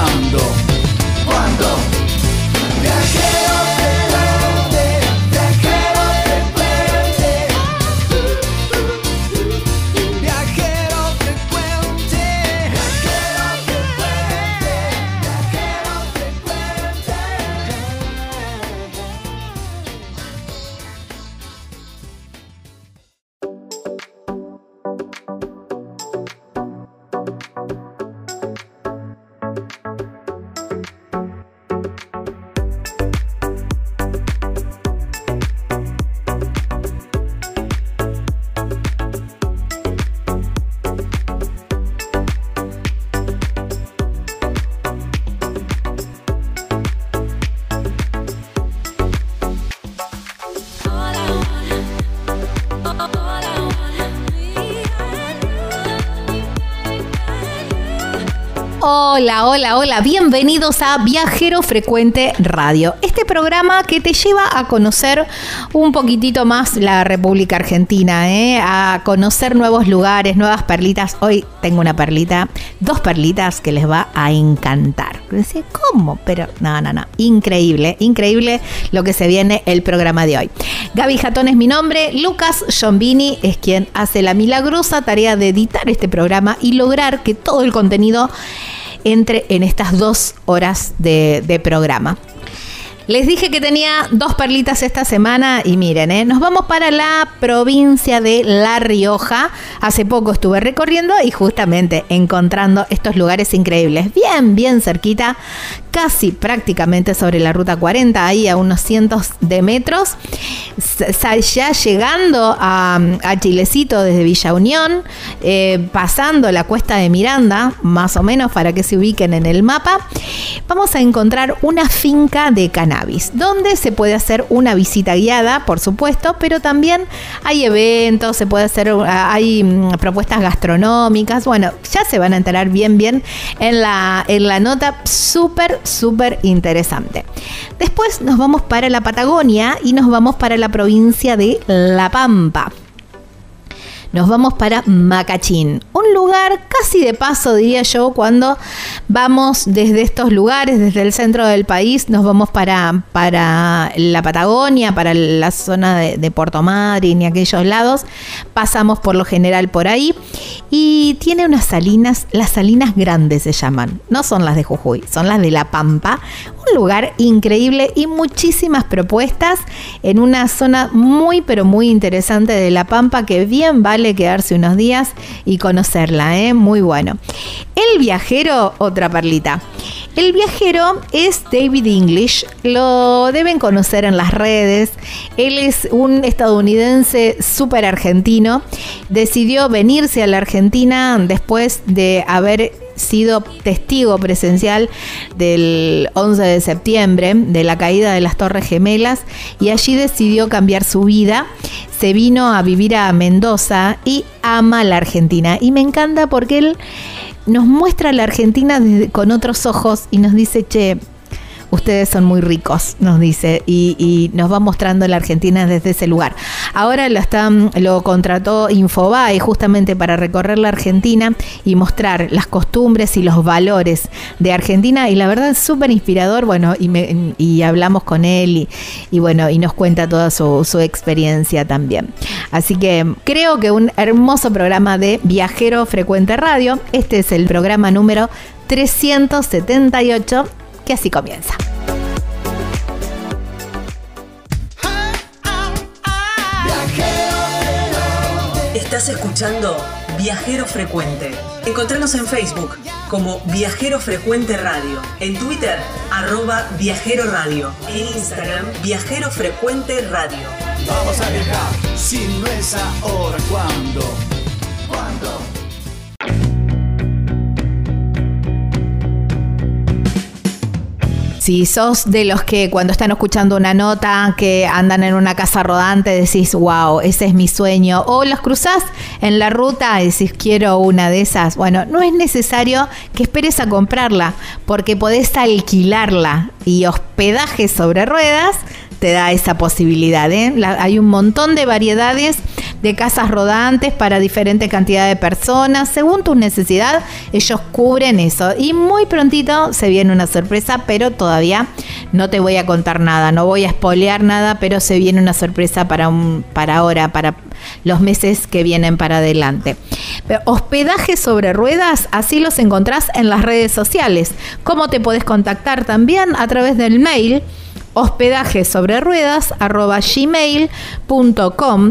Ahora, Hola, hola, bienvenidos a Viajero Frecuente Radio, este programa que te lleva a conocer un poquitito más la República Argentina, ¿eh? a conocer nuevos lugares, nuevas perlitas. Hoy tengo una perlita, dos perlitas que les va a encantar. ¿cómo? Pero no, no, no, increíble, increíble lo que se viene el programa de hoy. Gaby Jatón es mi nombre, Lucas Giombini es quien hace la milagrosa tarea de editar este programa y lograr que todo el contenido entre en estas dos horas de, de programa. Les dije que tenía dos perlitas esta semana y miren, ¿eh? nos vamos para la provincia de La Rioja. Hace poco estuve recorriendo y justamente encontrando estos lugares increíbles, bien, bien cerquita, casi prácticamente sobre la ruta 40, ahí a unos cientos de metros. Ya llegando a, Chilecito desde Villa Unión, eh, pasando la cuesta de Miranda, más o menos para que se ubiquen en el mapa, vamos a encontrar una finca de cannabis donde se puede hacer una visita guiada, por supuesto, pero también hay eventos, se puede hacer, hay mm, propuestas gastronómicas, bueno, ya se van a enterar bien, bien en la, en la nota, súper, súper interesante. Después nos vamos para la Patagonia y nos vamos para la provincia de La Pampa nos vamos para Macachín, un lugar casi de paso, diría yo, cuando vamos desde estos lugares, desde el centro del país, nos vamos para, para la Patagonia, para la zona de, de Puerto Madryn y aquellos lados, pasamos por lo general por ahí y tiene unas salinas, las salinas grandes se llaman, no son las de Jujuy, son las de La Pampa, lugar increíble y muchísimas propuestas en una zona muy pero muy interesante de La Pampa que bien vale quedarse unos días y conocerla, ¿eh? muy bueno. El viajero, otra perlita. El viajero es David English, lo deben conocer en las redes. Él es un estadounidense súper argentino. Decidió venirse a la Argentina después de haber sido testigo presencial del 11 de septiembre, de la caída de las Torres Gemelas, y allí decidió cambiar su vida. Se vino a vivir a Mendoza y ama la Argentina. Y me encanta porque él nos muestra la Argentina con otros ojos y nos dice, che, ustedes son muy ricos, nos dice, y, nos va mostrando la Argentina desde ese lugar. Ahora lo, están, lo contrató Infobae justamente para recorrer la Argentina y mostrar las costumbres y los valores de Argentina, y la verdad es súper inspirador, bueno, y, hablamos con él y, bueno, y nos cuenta toda su experiencia también. Así que creo que un hermoso programa de Viajero Frecuente Radio, este es el programa número 378 que así comienza. Estás escuchando Viajero Frecuente. Encontrarnos en Facebook como Viajero Frecuente Radio, en Twitter arroba Viajero Radio, en Instagram Viajero Frecuente Radio. Vamos a viajar, si no es ahora, ¿cuándo? ¿Cuándo? Si sos de los que cuando están escuchando una nota que andan en una casa rodante decís, wow, ese es mi sueño, o los cruzás en la ruta y decís, quiero una de esas, bueno, no es necesario que esperes a comprarla, porque podés alquilarla y hospedaje sobre ruedas te da esa posibilidad. ¿eh? hay un montón de variedades de casas rodantes para diferente cantidad de personas. Según tu necesidad, ellos cubren eso. Y muy prontito se viene una sorpresa, pero todavía no te voy a contar nada, no voy a espolear nada, pero se viene una sorpresa para, un, para ahora, para los meses que vienen para adelante. hospedaje sobre ruedas, así los encontrás en las redes sociales. ¿Cómo te podés contactar también? A través del mail hospedaje sobre ruedas gmail.com.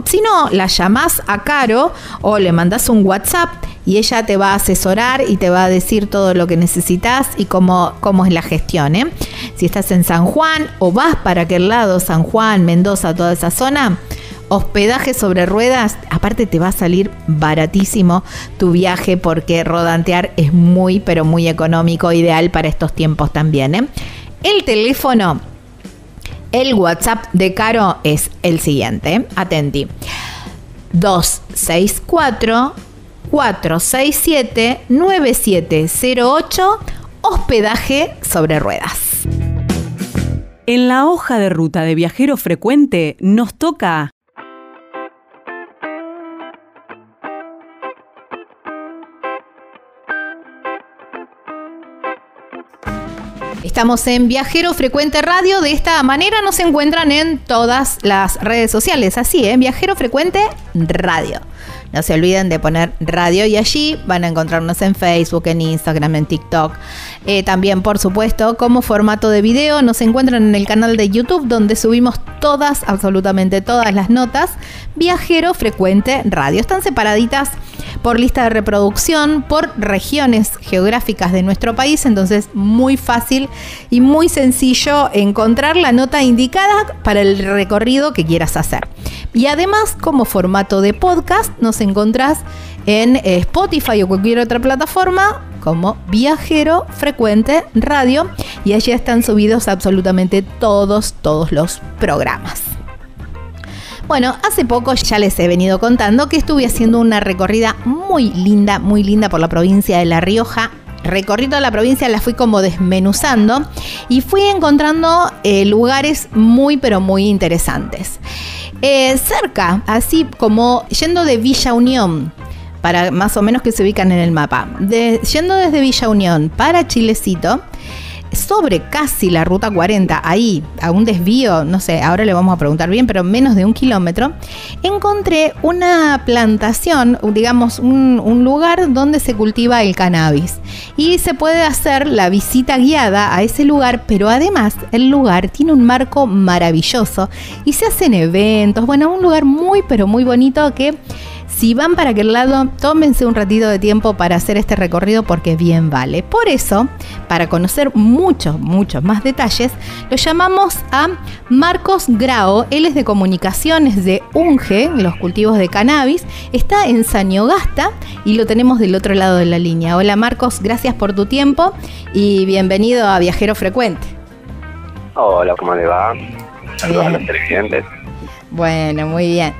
Si no, la llamás a Caro o le mandás un WhatsApp y ella te va a asesorar y te va a decir todo lo que necesitas y cómo, cómo es la gestión. ¿eh? Si estás en San Juan o vas para aquel lado, San Juan, Mendoza, toda esa zona, hospedaje sobre ruedas, aparte te va a salir baratísimo tu viaje porque rodantear es muy, pero muy económico, ideal para estos tiempos también. ¿eh? El teléfono el WhatsApp de Caro es el siguiente. Atenti. 264 467 9708 hospedaje sobre ruedas. En la hoja de ruta de viajero frecuente nos toca Estamos en Viajero Frecuente Radio. De esta manera nos encuentran en todas las redes sociales. Así, en ¿eh? Viajero Frecuente Radio. No se olviden de poner radio y allí van a encontrarnos en Facebook, en Instagram, en TikTok. Eh, también, por supuesto, como formato de video, nos encuentran en el canal de YouTube donde subimos todas, absolutamente todas las notas. Viajero Frecuente Radio. Están separaditas por lista de reproducción, por regiones geográficas de nuestro país, entonces muy fácil y muy sencillo encontrar la nota indicada para el recorrido que quieras hacer. Y además, como formato de podcast, nos encontrás en eh, Spotify o cualquier otra plataforma como Viajero Frecuente Radio y allí están subidos absolutamente todos, todos los programas. Bueno, hace poco ya les he venido contando que estuve haciendo una recorrida muy linda, muy linda por la provincia de La Rioja. Recorrí toda la provincia, la fui como desmenuzando y fui encontrando eh, lugares muy, pero muy interesantes. Eh, cerca, así como yendo de Villa Unión, para más o menos que se ubican en el mapa, yendo desde Villa Unión para Chilecito, sobre casi la ruta 40, ahí, a un desvío, no sé, ahora le vamos a preguntar bien, pero menos de un kilómetro, encontré una plantación, digamos, un, lugar donde se cultiva el cannabis. Y se puede hacer la visita guiada a ese lugar, pero además el lugar tiene un marco maravilloso y se hacen eventos, bueno, un lugar muy, pero muy bonito que si van para aquel lado, tómense un ratito de tiempo para hacer este recorrido porque bien vale. Por eso, para conocer muchos, muchos más detalles, lo llamamos a Marcos Grao. Él es de comunicaciones de UNGE, los cultivos de cannabis. Está en Sañogasta y lo tenemos del otro lado de la línea. Hola Marcos, gracias por tu tiempo y bienvenido a Viajero Frecuente. Hola, ¿cómo le va? Saludos a los televidentes. Bueno, muy bien.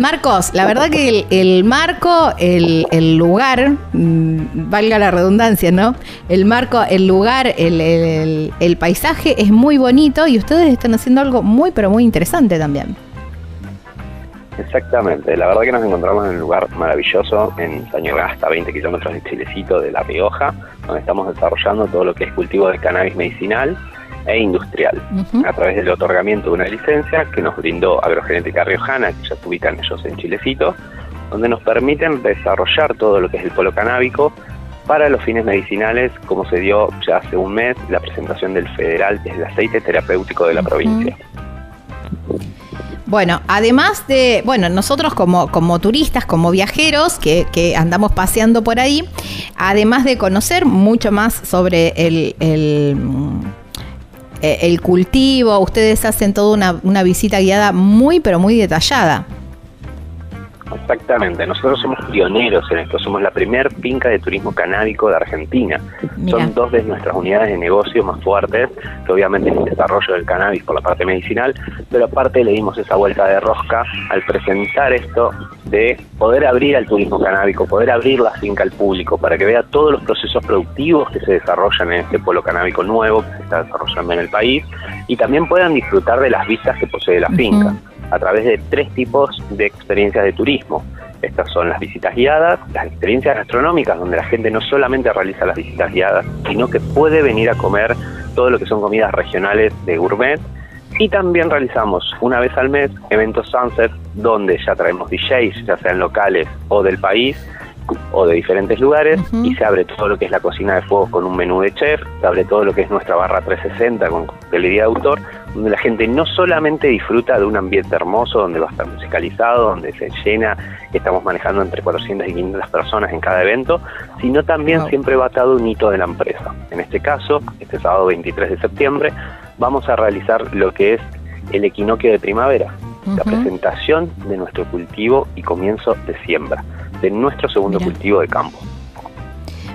Marcos, la verdad que el, marco, el, lugar, mm, valga la redundancia, ¿no? El marco, el lugar, el, el, paisaje es muy bonito y ustedes están haciendo algo muy, pero muy interesante también. Exactamente, la verdad que nos encontramos en un lugar maravilloso en Sañogasta, 20 kilómetros de Chilecito de La Rioja, donde estamos desarrollando todo lo que es cultivo de cannabis medicinal e industrial, a través del otorgamiento de una licencia que nos brindó Agrogenética Riojana, que ya se ubican ellos en Chilecito, donde nos permiten desarrollar todo lo que es el polo canábico para los fines medicinales, como se dio ya hace un mes la presentación del federal, que es el aceite terapéutico de la provincia. Bueno, además de, bueno, nosotros como, como turistas, como viajeros que, que andamos paseando por ahí, además de conocer mucho más sobre el, el eh, el cultivo, ustedes hacen toda una, una visita guiada muy, pero muy detallada. Exactamente, nosotros somos pioneros en esto, somos la primer finca de turismo canábico de Argentina. Son dos de nuestras unidades de negocio más fuertes, que obviamente es el desarrollo del cannabis por la parte medicinal, pero aparte le dimos esa vuelta de rosca al presentar esto de poder abrir al turismo canábico, poder abrir la finca al público para que vea todos los procesos productivos que se desarrollan en este pueblo canábico nuevo que se está desarrollando en el país y también puedan disfrutar de las vistas que posee la finca a través de tres tipos de experiencias de turismo. Estas son las visitas guiadas, las experiencias gastronómicas, donde la gente no solamente realiza las visitas guiadas, sino que puede venir a comer todo lo que son comidas regionales de gourmet. Y también realizamos una vez al mes eventos sunset, donde ya traemos DJs, ya sean locales o del país, o de diferentes lugares y se abre todo lo que es la cocina de fuego con un menú de chef, se abre todo lo que es nuestra barra 360 con galería de autor, donde la gente no solamente disfruta de un ambiente hermoso, donde va a estar musicalizado, donde se llena, estamos manejando entre 400 y 500 personas en cada evento, sino también siempre va atado un hito de la empresa. En este caso, este sábado 23 de septiembre, vamos a realizar lo que es el equinoccio de primavera, la presentación de nuestro cultivo y comienzo de siembra de nuestro segundo cultivo de campo.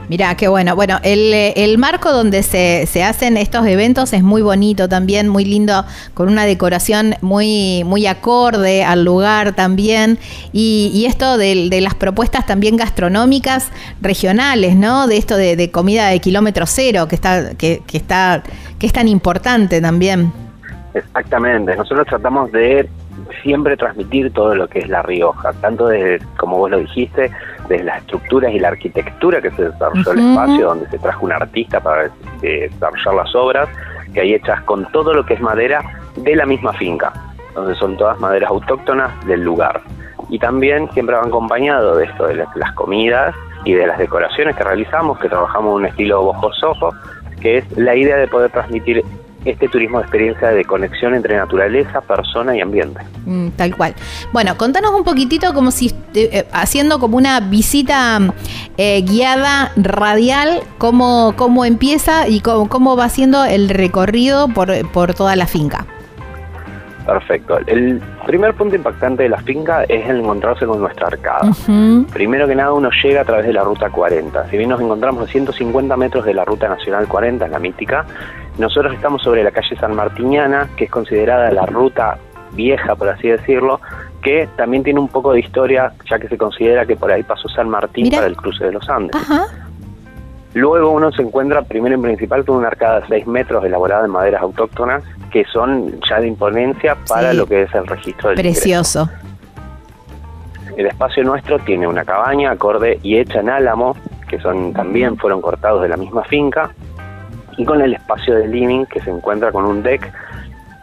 Mira, qué bueno. Bueno, el, marco donde se, se, hacen estos eventos es muy bonito también, muy lindo, con una decoración muy, muy acorde al lugar también. Y, esto de, las propuestas también gastronómicas regionales, ¿no? De esto de, comida de kilómetro cero, que está, que, que, está, que es tan importante también. Exactamente. Nosotros tratamos de siempre transmitir todo lo que es La Rioja, tanto desde, como vos lo dijiste, desde las estructuras y la arquitectura que se desarrolló el espacio, donde se trajo un artista para desarrollar las obras, que hay hechas con todo lo que es madera de la misma finca, donde son todas maderas autóctonas del lugar. Y también siempre van acompañado de esto, de las comidas y de las decoraciones que realizamos, que trabajamos en un estilo bojo que es la idea de poder transmitir este turismo de experiencia de conexión entre naturaleza, persona y ambiente. Mm, tal cual. Bueno, contanos un poquitito como si eh, eh, haciendo como una visita eh, guiada radial, cómo, cómo empieza y cómo, va haciendo el recorrido por, por toda la finca. Perfecto. El primer punto impactante de la finca es el encontrarse con nuestra arcada. Primero que nada uno llega a través de la ruta 40. Si bien nos encontramos a 150 metros de la ruta nacional 40, la mítica, nosotros estamos sobre la calle San Martiniana, que es considerada la ruta vieja, por así decirlo, que también tiene un poco de historia, ya que se considera que por ahí pasó San Martín para el cruce de los Andes. Luego uno se encuentra primero en principal con una arcada de 6 metros elaborada en maderas autóctonas, que son ya de imponencia para lo que es el registro del Precioso. El espacio nuestro tiene una cabaña acorde y hecha en álamo, que son también fueron cortados de la misma finca, y con el espacio de living que se encuentra con un deck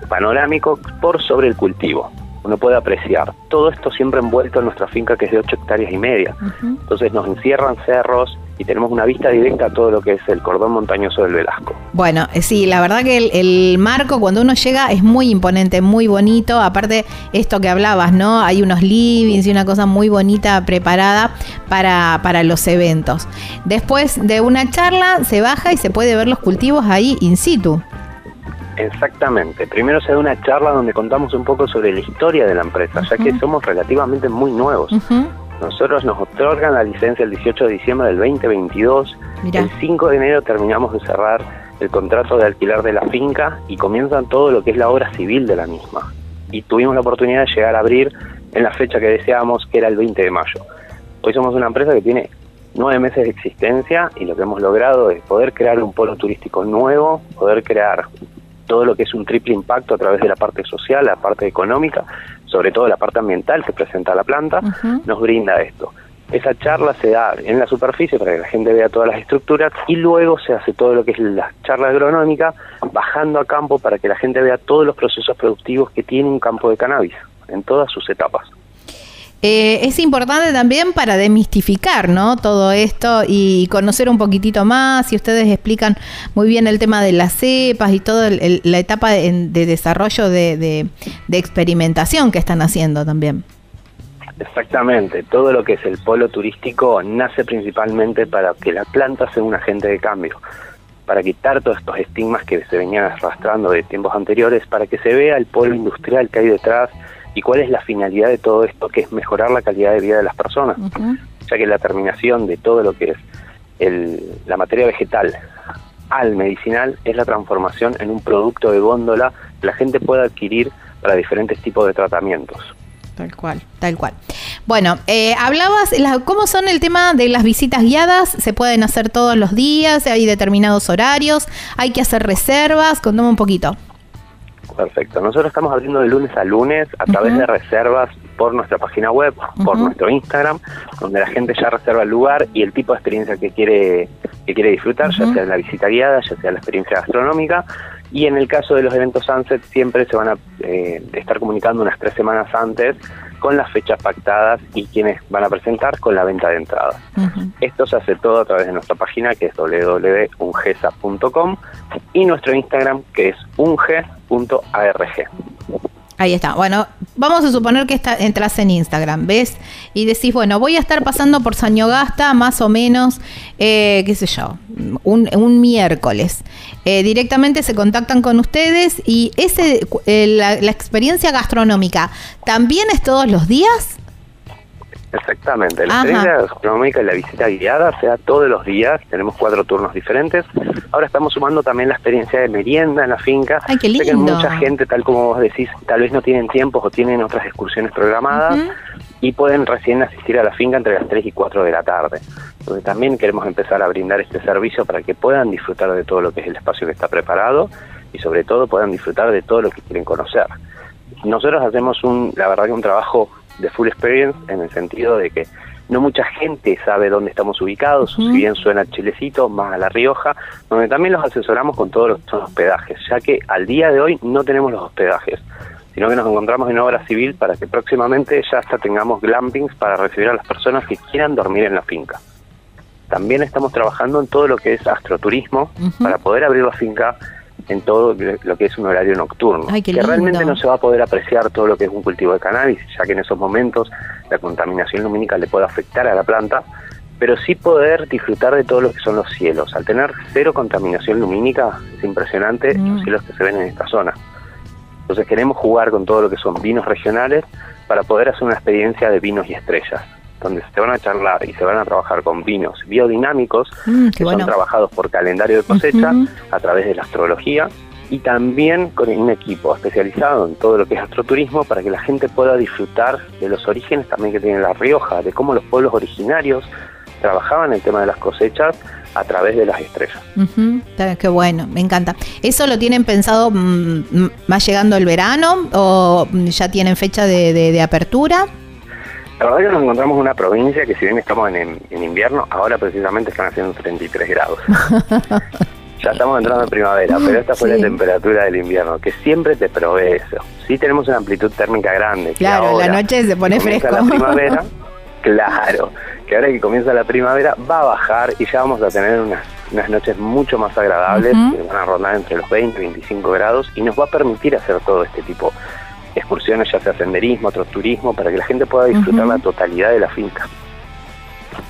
panorámico por sobre el cultivo. Uno puede apreciar todo esto siempre envuelto en nuestra finca que es de 8 hectáreas y media. Entonces nos encierran cerros, y tenemos una vista directa a todo lo que es el cordón montañoso del Velasco. Bueno, eh, sí, la verdad que el, marco cuando uno llega es muy imponente, muy bonito. Aparte, esto que hablabas, ¿no? Hay unos livings y una cosa muy bonita preparada para, para los eventos. Después de una charla se baja y se puede ver los cultivos ahí in situ. Exactamente. Primero se da una charla donde contamos un poco sobre la historia de la empresa, ya que somos relativamente muy nuevos. Nosotros nos otorgan la licencia el 18 de diciembre del 2022. El 5 de enero terminamos de cerrar el contrato de alquiler de la finca y comienzan todo lo que es la obra civil de la misma. Y tuvimos la oportunidad de llegar a abrir en la fecha que deseábamos, que era el 20 de mayo. Hoy somos una empresa que tiene nueve meses de existencia y lo que hemos logrado es poder crear un polo turístico nuevo, poder crear todo lo que es un triple impacto a través de la parte social, la parte económica, sobre todo la parte ambiental que presenta la planta, nos brinda esto. Esa charla se da en la superficie para que la gente vea todas las estructuras y luego se hace todo lo que es la charla agronómica bajando a campo para que la gente vea todos los procesos productivos que tiene un campo de cannabis en todas sus etapas. Eh, es importante también para demistificar ¿no? todo esto y conocer un poquitito más. Si ustedes explican muy bien el tema de las cepas y toda la etapa de, desarrollo de, experimentación que están haciendo también. Exactamente, todo lo que es el polo turístico nace principalmente para que la planta sea un agente de cambio, para quitar todos estos estigmas que se venían arrastrando de tiempos anteriores, para que se vea el polo industrial que hay detrás, y cuál es la finalidad de todo esto, que es mejorar la calidad de vida de las personas, ya que la terminación de todo lo que es el, la materia vegetal al medicinal es la transformación en un producto de góndola que la gente pueda adquirir para diferentes tipos de tratamientos. Tal cual, tal cual. Bueno, eh, hablabas, ¿cómo son el tema de las visitas guiadas? ¿Se pueden hacer todos los días? ¿Hay determinados horarios? ¿Hay que hacer reservas? Contame un poquito. Perfecto. Nosotros estamos abriendo de lunes a lunes a través de reservas por nuestra página web, por nuestro Instagram, donde la gente ya reserva el lugar y el tipo de experiencia que quiere que quiere disfrutar, ya sea la visita guiada, ya sea la experiencia gastronómica. Y en el caso de los eventos Sunset siempre se van a eh, estar comunicando unas tres semanas antes con las fechas pactadas y quienes van a presentar con la venta de entradas. Esto se hace todo a través de nuestra página que es www.ungesa.com y nuestro Instagram que es unge.arg. Ahí está. Bueno, vamos a suponer que está, entras en Instagram, ¿ves? Y decís, bueno, voy a estar pasando por Sañogasta más o menos, eh, qué sé yo, un, miércoles. Eh, directamente se contactan con ustedes y ese, eh, la experiencia gastronómica, ¿también es todos los días? Exactamente, la experiencia gastronómica y la visita guiada sea todos los días, tenemos cuatro turnos diferentes. Ahora estamos sumando también la experiencia de merienda en la finca. Ay, qué lindo. que mucha gente, tal como vos decís, tal vez no tienen tiempo o tienen otras excursiones programadas y pueden recién asistir a la finca entre las 3 y 4 de la tarde. Entonces también queremos empezar a brindar este servicio para que puedan disfrutar de todo lo que es el espacio que está preparado y sobre todo puedan disfrutar de todo lo que quieren conocer. Nosotros hacemos un, la verdad que un trabajo de full experience en el sentido de que no mucha gente sabe dónde estamos ubicados, si bien suena Chilecito, más a La Rioja, donde también los asesoramos con todos los, hospedajes, ya que al día de hoy no tenemos los hospedajes, sino que nos encontramos en obra civil para que próximamente ya hasta tengamos glampings para recibir a las personas que quieran dormir en la finca. También estamos trabajando en todo lo que es astroturismo para poder abrir la finca en todo lo que es un horario nocturno, que realmente no se va a poder apreciar todo lo que es un cultivo de cannabis, ya que en esos momentos la contaminación lumínica le puede afectar a la planta, pero sí poder disfrutar de todo lo que son los cielos. Al tener cero contaminación lumínica, es impresionante los cielos que se ven en esta zona. Entonces queremos jugar con todo lo que son vinos regionales para poder hacer una experiencia de vinos y estrellas donde se van a charlar y se van a trabajar con vinos biodinámicos mm, que son trabajados por calendario de cosecha a través de la astrología y también con un equipo especializado en todo lo que es astroturismo para que la gente pueda disfrutar de los orígenes también que tiene La Rioja, de cómo los pueblos originarios trabajaban el tema de las cosechas a través de las estrellas. Qué bueno, me encanta. ¿Eso lo tienen pensado mm, más llegando el verano o ya tienen fecha de apertura? La verdad que nos encontramos en una provincia que si bien estamos en, invierno, ahora precisamente están haciendo 33 grados. Ya estamos entrando en primavera, pero esta fue la temperatura del invierno, que siempre te provee eso. Sí tenemos una amplitud térmica grande. Claro, la noche se pone fresco. la primavera, claro, que ahora que comienza la primavera va a bajar y ya vamos a tener unas, unas noches mucho más agradables, que van a rondar entre los 20 y 25 grados y nos va a permitir hacer todo este tipo de excursiones, ya sea senderismo, otro turismo, para que la gente pueda disfrutar la totalidad de la finca.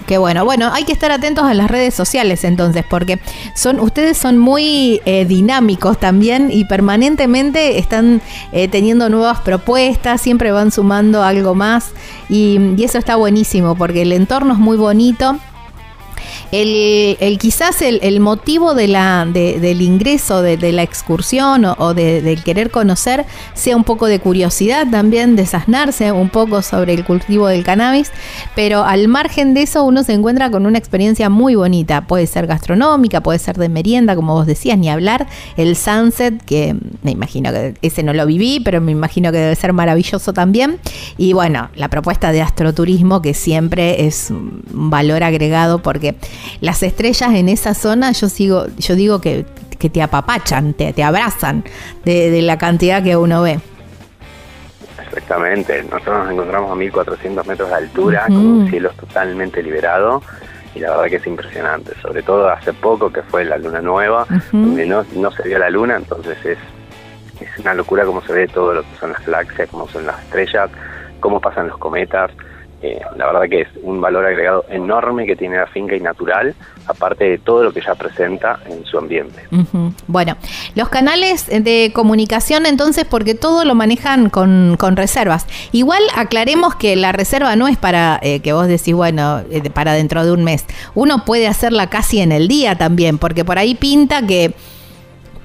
Qué bueno. Bueno, hay que estar atentos a las redes sociales entonces, porque son ustedes son muy eh, dinámicos también y permanentemente están eh, teniendo nuevas propuestas, siempre van sumando algo más y, y eso está buenísimo porque el entorno es muy bonito el, quizás el, motivo del ingreso de, la excursión o, de, del querer conocer sea un poco de curiosidad también, desasnarse un poco sobre el cultivo del cannabis, pero al margen de eso uno se encuentra con una experiencia muy bonita, puede ser gastronómica, puede ser de merienda, como vos decías, ni hablar, el sunset, que me imagino que ese no lo viví, pero me imagino que debe ser maravilloso también, y bueno, la propuesta de astroturismo que siempre es un valor agregado porque las estrellas en esa zona, yo sigo, yo digo que, te apapachan, te, te abrazan de, la cantidad que uno ve. Exactamente, nosotros nos encontramos a 1400 metros de altura, con un cielo totalmente liberado y la verdad que es impresionante, sobre todo hace poco que fue la luna nueva, donde no, no se vio la luna, entonces es, es una locura cómo se ve todo lo que son las galaxias, cómo son las estrellas, cómo pasan los cometas, eh, la verdad que es un valor agregado enorme que tiene la finca y natural, aparte de todo lo que ya presenta en su ambiente. Bueno, los canales de comunicación entonces, porque todo lo manejan con, reservas. Igual aclaremos que la reserva no es para eh, que vos decís, bueno, eh, para dentro de un mes. Uno puede hacerla casi en el día también, porque por ahí pinta que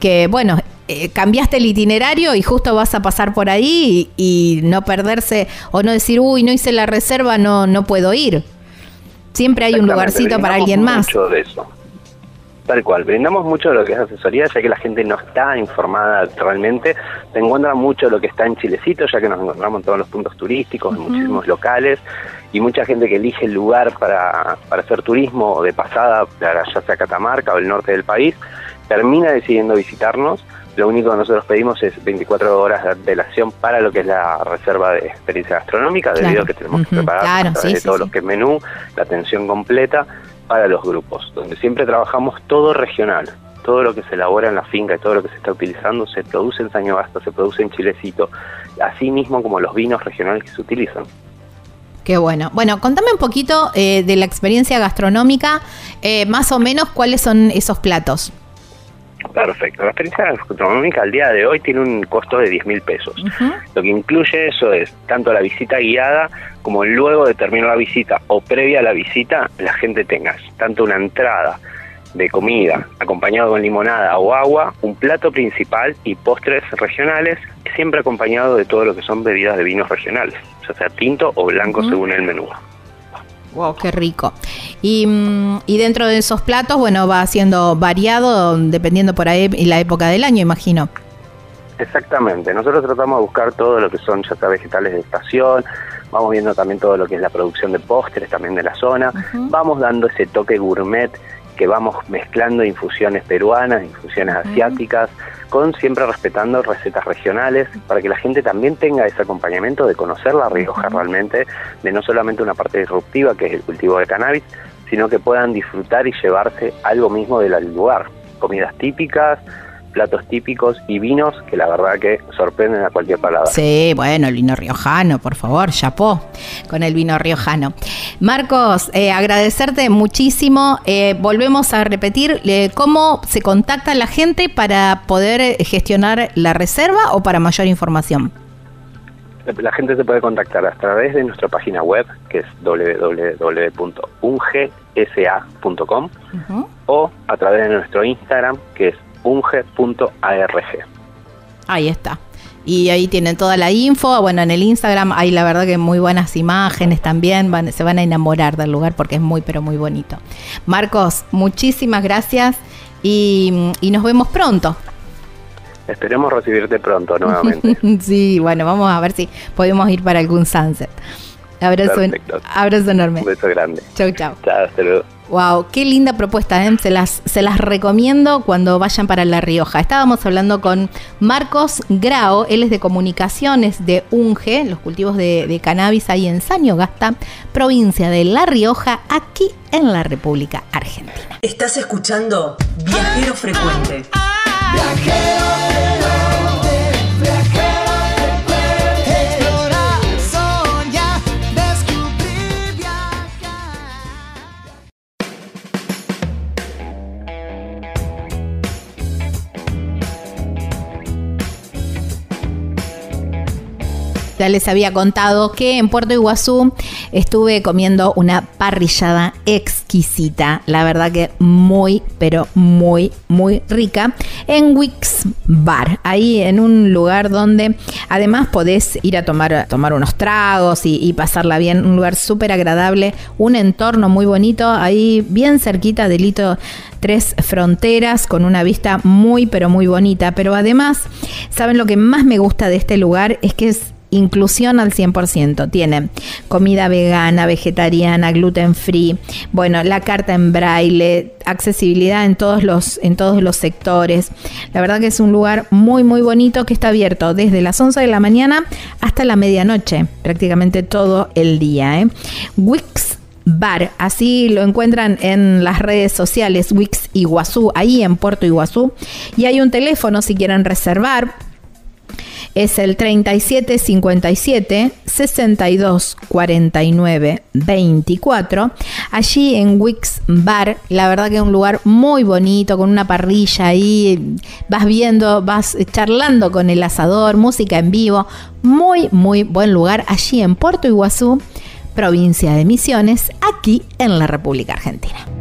que bueno, eh, cambiaste el itinerario y justo vas a pasar por ahí y, no perderse o no decir, uy, no hice la reserva, no, no puedo ir. Siempre hay un lugarcito para alguien más. Mucho de eso. Tal cual, brindamos mucho de lo que es asesoría, ya que la gente no está informada realmente, se encuentra mucho de lo que está en Chilecito, ya que nos encontramos en todos los puntos turísticos, en muchísimos locales, y mucha gente que elige el lugar para, para hacer turismo de pasada, ya sea Catamarca o el norte del país, termina decidiendo visitarnos lo único que nosotros pedimos es 24 horas de antelación para lo que es la reserva de experiencia gastronómica, debido a que tenemos que preparar de todo lo que es menú, la atención completa para los grupos, donde siempre trabajamos todo regional. Todo lo que se elabora en la finca y todo lo que se está utilizando se produce en Sañobasta, se produce en Chilecito, así mismo como los vinos regionales que se utilizan. Qué bueno. Bueno, contame un poquito eh, de la experiencia gastronómica, eh, más o menos cuáles son esos platos. Perfecto. La experiencia gastronómica al día de hoy tiene un costo de 10 mil pesos. Lo que incluye eso es tanto la visita guiada como luego de terminar la visita o previa a la visita, la gente tenga tanto una entrada de comida acompañado con limonada o agua, un plato principal y postres regionales, siempre acompañado de todo lo que son bebidas de vinos regionales, ya sea tinto o blanco según el menú. Wow, qué rico. Y, mm, y, dentro de esos platos, bueno, va siendo variado dependiendo por ahí la época del año, imagino. Exactamente. Nosotros tratamos de buscar todo lo que son ya sea vegetales de estación, vamos viendo también todo lo que es la producción de postres también de la zona, vamos dando ese toque gourmet que vamos mezclando infusiones peruanas, infusiones asiáticas, con siempre respetando recetas regionales, para que la gente también tenga ese acompañamiento de conocer la Rioja realmente, de no solamente una parte disruptiva que es el cultivo de cannabis, sino que puedan disfrutar y llevarse algo mismo del lugar, comidas típicas, platos típicos y vinos que la verdad que sorprenden a cualquier palabra. Sí, bueno, el vino riojano, por favor, chapó con el vino riojano. Marcos, eh, agradecerte muchísimo. Eh, volvemos a repetir eh, cómo se contacta la gente para poder gestionar la reserva o para mayor información. La gente se puede contactar a través de nuestra página web, que es www.ungsa.com, o a través de nuestro Instagram, que es unge.arg. Ahí está. Y ahí tienen toda la info. Bueno, en el Instagram hay la verdad que muy buenas imágenes también. se van a enamorar del lugar porque es muy, pero muy bonito. Marcos, muchísimas gracias y, nos vemos pronto. Esperemos recibirte pronto nuevamente. sí, bueno, vamos a ver si podemos ir para algún sunset. Abrazo, abrazo enorme. Un beso grande. Chau, chau. Chao, luego. Wow, qué linda propuesta, ¿eh? se, las, se las recomiendo cuando vayan para La Rioja. Estábamos hablando con Marcos Grao, él es de comunicaciones de UNGE, los cultivos de, de cannabis ahí en Gasta, provincia de La Rioja, aquí en la República Argentina. Estás escuchando Viajero Frecuente. Viajero Ya les había contado que en Puerto Iguazú estuve comiendo una parrillada exquisita, la verdad que muy, pero muy, muy rica, en Wix Bar, ahí en un lugar donde además podés ir a tomar, tomar unos tragos y, y pasarla bien, un lugar súper agradable, un entorno muy bonito, ahí bien cerquita del hito tres fronteras con una vista muy pero muy bonita. Pero además, ¿saben lo que más me gusta de este lugar? Es que es inclusión al 100%. Tiene comida vegana, vegetariana, gluten free, bueno, la carta en braille, accesibilidad en todos los en todos los sectores. La verdad que es un lugar muy muy bonito que está abierto desde las 11 de la mañana hasta la medianoche, prácticamente todo el día, ¿eh? Wix Bar, así lo encuentran en las redes sociales Wix Iguazú, ahí en Puerto Iguazú. Y hay un teléfono si quieren reservar es el 3757 62 49 24. Allí en Wix Bar, la verdad que es un lugar muy bonito, con una parrilla ahí, vas viendo, vas charlando con el asador, música en vivo, muy, muy buen lugar allí en Puerto Iguazú, provincia de Misiones, aquí en la República Argentina.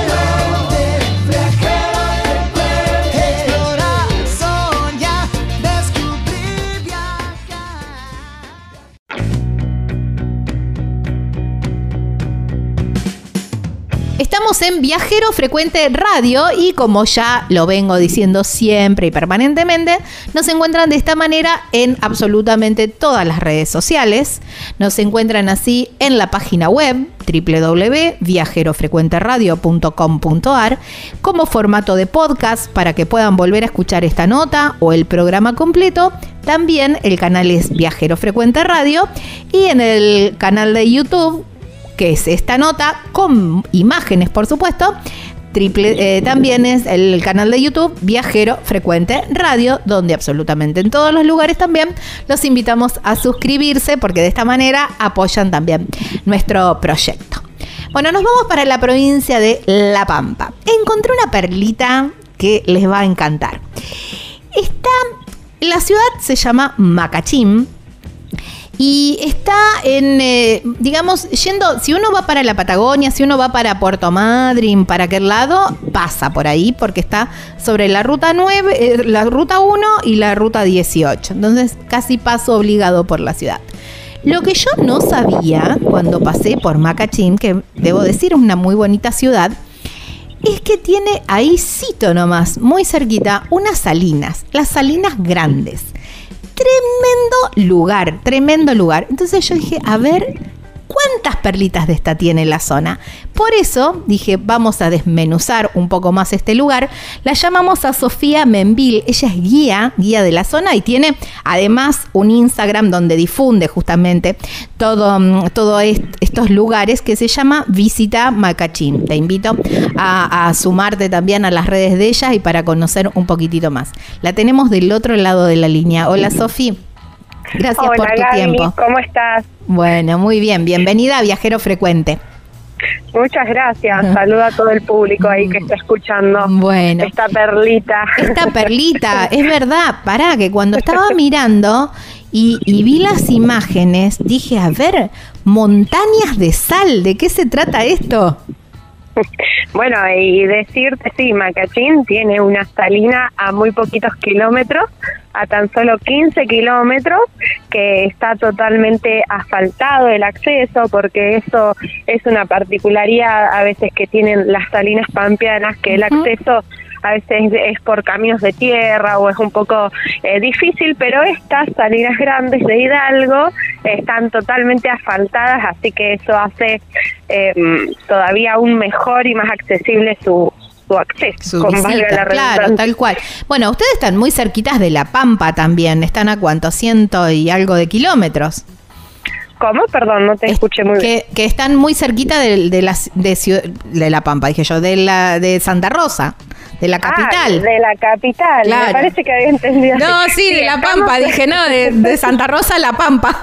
Estamos en Viajero Frecuente Radio y como ya lo vengo diciendo siempre y permanentemente, nos encuentran de esta manera en absolutamente todas las redes sociales. Nos encuentran así en la página web www.viajerofrecuenteradio.com.ar como formato de podcast para que puedan volver a escuchar esta nota o el programa completo. También el canal es Viajero Frecuente Radio y en el canal de YouTube que es esta nota, con imágenes, por supuesto. Triple, eh, también es el canal de YouTube Viajero Frecuente Radio, donde absolutamente en todos los lugares también los invitamos a suscribirse porque de esta manera apoyan también nuestro proyecto. Bueno, nos vamos para la provincia de La Pampa. Encontré una perlita que les va a encantar. Esta, la ciudad se llama Macachín, y está en, eh, digamos, yendo, si uno va para la Patagonia, si uno va para Puerto Madryn, para aquel lado, pasa por ahí porque está sobre la ruta 9, eh, la ruta 1 y la ruta 18. Entonces casi paso obligado por la ciudad. Lo que yo no sabía cuando pasé por Macachín, que debo decir es una muy bonita ciudad, es que tiene ahí cito nomás, muy cerquita, unas salinas, las salinas grandes tremendo lugar, tremendo lugar. Entonces yo dije, a ver, ¿cuántas perlitas de esta tiene la zona? Por eso dije, vamos a desmenuzar un poco más este lugar. La llamamos a Sofía Menville. Ella es guía, guía de la zona y tiene además un Instagram donde difunde justamente todos mm, todo estos lugares que se llama Visita Macachín. Te invito a, sumarte también a las redes de ella y para conocer un poquitito más. La tenemos del otro lado de la línea. Hola Sofía. Gracias por tu tiempo. ¿Cómo estás? Bueno, muy bien. Bienvenida a Viajero Frecuente. Muchas gracias. Saluda a todo el público ahí que está escuchando. Bueno. Esta perlita. Esta perlita, es verdad. Pará, que cuando estaba mirando y, y, vi las imágenes, dije, a ver, montañas de sal, ¿de qué se trata esto? Bueno, y decirte, sí, Macachín tiene una salina a muy poquitos kilómetros, a tan solo 15 kilómetros, que está totalmente asfaltado el acceso, porque eso es una particularidad a veces que tienen las salinas pampeanas, que el acceso a veces es por caminos de tierra o es un poco eh, difícil, pero estas salinas grandes de Hidalgo están totalmente asfaltadas, así que eso hace eh, todavía aún mejor y más accesible su, su acceso. Su visita, claro, tal cual. Bueno, ustedes están muy cerquitas de La Pampa también, están a cuánto, ciento y algo de kilómetros. ¿Cómo? Perdón, no te escuché muy bien. Que están muy cerquita de, de, la, de, La Pampa, dije yo, de, la, de Santa Rosa. De la capital. Ah, de la capital. Me parece que había entendido. No, sí, de La Pampa, dije, no, de, Santa Rosa a La Pampa.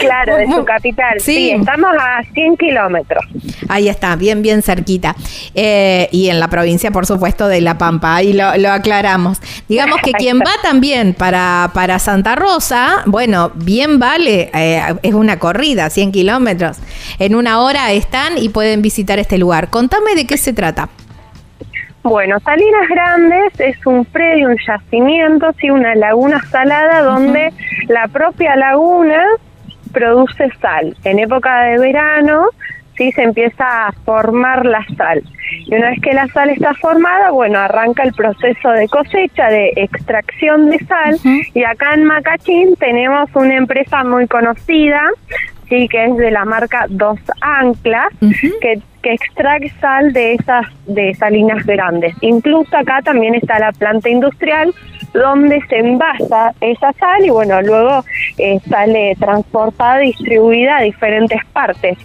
Claro, de su capital. Sí. estamos a 100 kilómetros. Ahí está, bien, bien cerquita. Eh, y en la provincia, por supuesto, de La Pampa, ahí lo, aclaramos. Digamos que quien va también para, para Santa Rosa, bueno, bien vale, eh, es una corrida, 100 kilómetros. En una hora están y pueden visitar este lugar. Contame de qué se trata. Bueno, Salinas Grandes es un predio, un yacimiento, sí, una laguna salada donde la propia laguna produce sal. En época de verano, sí, se empieza a formar la sal. Y una vez que la sal está formada, bueno, arranca el proceso de cosecha, de extracción de sal. Y acá en Macachín tenemos una empresa muy conocida, sí, que es de la marca Dos Anclas, que que extrae sal de esas de salinas grandes. Incluso acá también está la planta industrial donde se envasa esa sal y bueno, luego eh, sale transportada, distribuida a diferentes partes.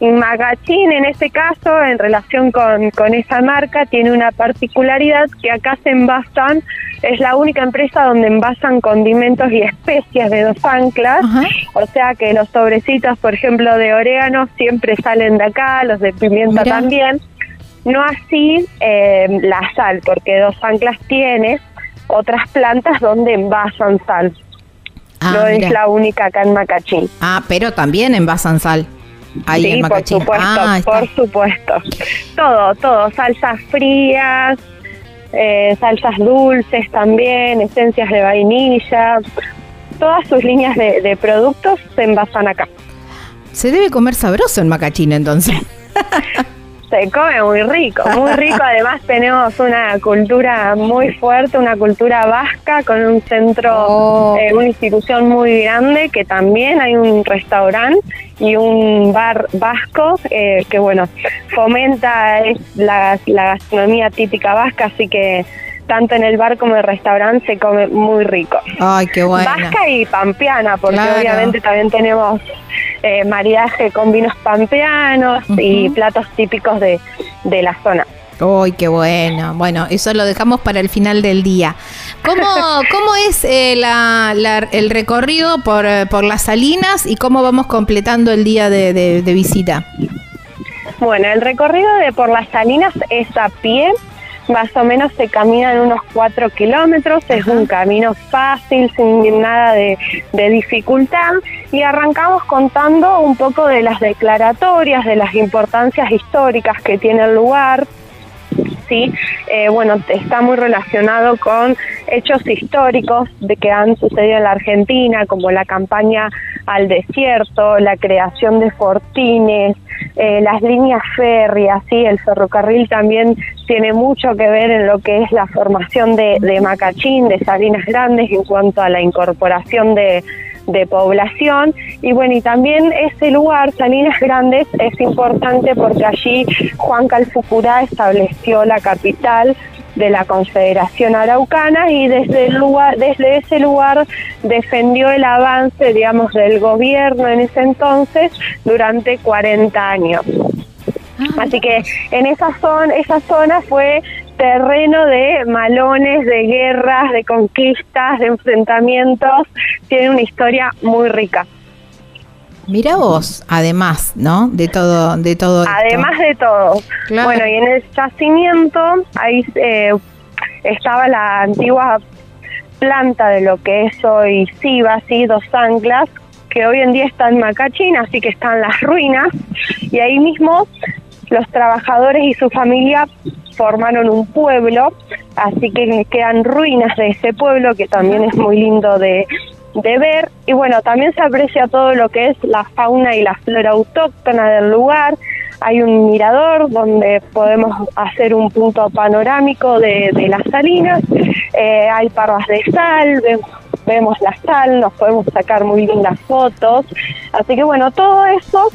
Y Magachín, en este caso, en relación con, con esa marca, tiene una particularidad que acá se envasan, es la única empresa donde envasan condimentos y especias de dos anclas, o sea que los sobrecitos, por ejemplo, de orégano siempre salen de acá, los de pimienta también. No así eh, la sal, porque dos anclas tiene otras plantas donde envasan sal. Ah, no es la única acá en Macachín. Ah, pero también envasan sal. Ahí sí, por supuesto, ah, por supuesto. Todo, todo, salsas frías, eh, salsas dulces también, esencias de vainilla, todas sus líneas de, de productos se envasan acá. Se debe comer sabroso en Macachín entonces. Se come muy rico, muy rico. Además tenemos una cultura muy fuerte, una cultura vasca con un centro, oh. eh, una institución muy grande que también hay un restaurante y un bar vasco eh, que bueno fomenta la, la gastronomía típica vasca, así que tanto en el bar como en el restaurante se come muy rico. Ay, qué bueno. Vasca y pampeana, porque obviamente también tenemos eh, maridaje con vinos pampeanos y platos típicos de, de la zona. ¡Uy, qué bueno! Bueno, eso lo dejamos para el final del día. ¿Cómo, cómo es eh, la, el recorrido por, por las salinas y cómo vamos completando el día de, de visita? Bueno, el recorrido de por las salinas es a pie, más o menos se camina en unos 4 kilómetros, es un camino fácil, sin nada de, dificultad, y arrancamos contando un poco de las declaratorias, de las importancias históricas que tiene el lugar, sí, eh, bueno, está muy relacionado con hechos históricos de que han sucedido en la Argentina, como la campaña al desierto, la creación de fortines, eh, las líneas férreas, sí, el ferrocarril también tiene mucho que ver en lo que es la formación de, de Macachín, de Salinas Grandes en cuanto a la incorporación de, de población y bueno y también ese lugar Salinas Grandes es importante porque allí Juan Calfucurá estableció la capital de la Confederación Araucana y desde el lugar desde ese lugar defendió el avance digamos del gobierno en ese entonces durante 40 años. Ah. Así que en esa zona, esa zona fue terreno de malones, de guerras, de conquistas, de enfrentamientos. Tiene una historia muy rica. Mira vos, además, ¿no? De todo, de todo. Además de todo. Bueno, y en el yacimiento ahí eh, estaba la antigua planta de lo que es hoy Siva, ¿sí? dos anclas, que hoy en día está en Macachín, así que están las ruinas, y ahí mismo los trabajadores y su familia formaron un pueblo, así que quedan ruinas de ese pueblo que también es muy lindo de, de ver. Y bueno, también se aprecia todo lo que es la fauna y la flora autóctona del lugar. hay un mirador donde podemos hacer un punto panorámico de, las salinas, eh, hay parras de sal, vemos la sal, nos podemos sacar muy lindas fotos, así que bueno, todo eso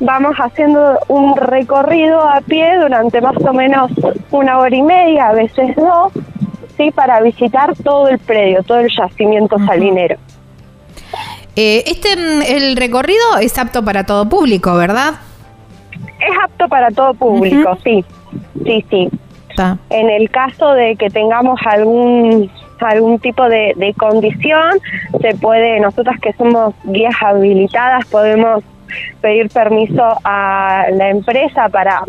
vamos haciendo un recorrido a pie durante más o menos una hora y media, a veces dos, sí, para visitar todo el predio, todo el yacimiento salinero. Eh, este, mm, el recorrido es apto para todo público, ¿verdad? Es apto para todo público, sí, sí, sí. En el caso de que tengamos algún algún tipo de, de condición, se puede, nosotras que somos guías habilitadas, podemos pedir permiso a la empresa para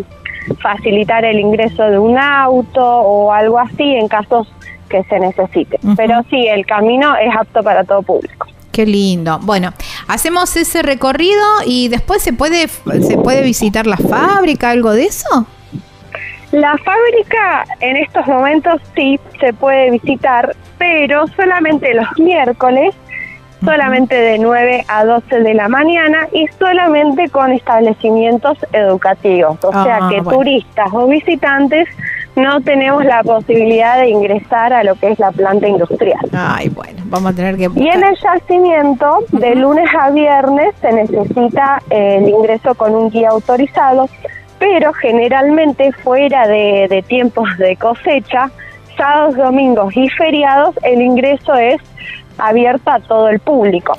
facilitar el ingreso de un auto o algo así en casos que se necesite. Pero sí, el camino es apto para todo público. Qué lindo. Bueno, hacemos ese recorrido y después se puede se puede visitar la fábrica, algo de eso. La fábrica en estos momentos sí se puede visitar, pero solamente los miércoles solamente de 9 a 12 de la mañana y solamente con establecimientos educativos. O sea ah, que turistas o visitantes no tenemos la posibilidad de ingresar a lo que es la planta industrial. Ay, bueno, vamos a tener que... Y en el yacimiento, de lunes a viernes, se necesita el ingreso con un guía autorizado, pero generalmente fuera de, de tiempos de cosecha, sábados, domingos y feriados, el ingreso es abierta a todo el público.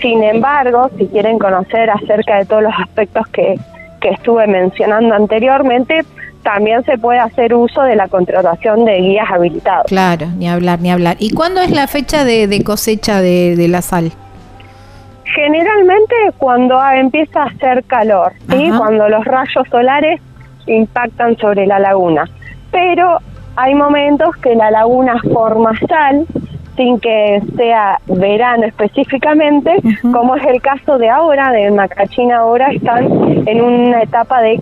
Sin embargo, si quieren conocer acerca de todos los aspectos que, que estuve mencionando anteriormente, también se puede hacer uso de la contratación de guías habilitados. Claro, ni hablar, ni hablar. ¿Y cuándo es la fecha de, cosecha de, de, la sal? Generalmente cuando empieza a hacer calor, ¿sí? cuando los rayos solares impactan sobre la laguna. Pero hay momentos que la laguna forma sal sin que sea verano específicamente, como es el caso de ahora, de Macachín ahora están en una etapa de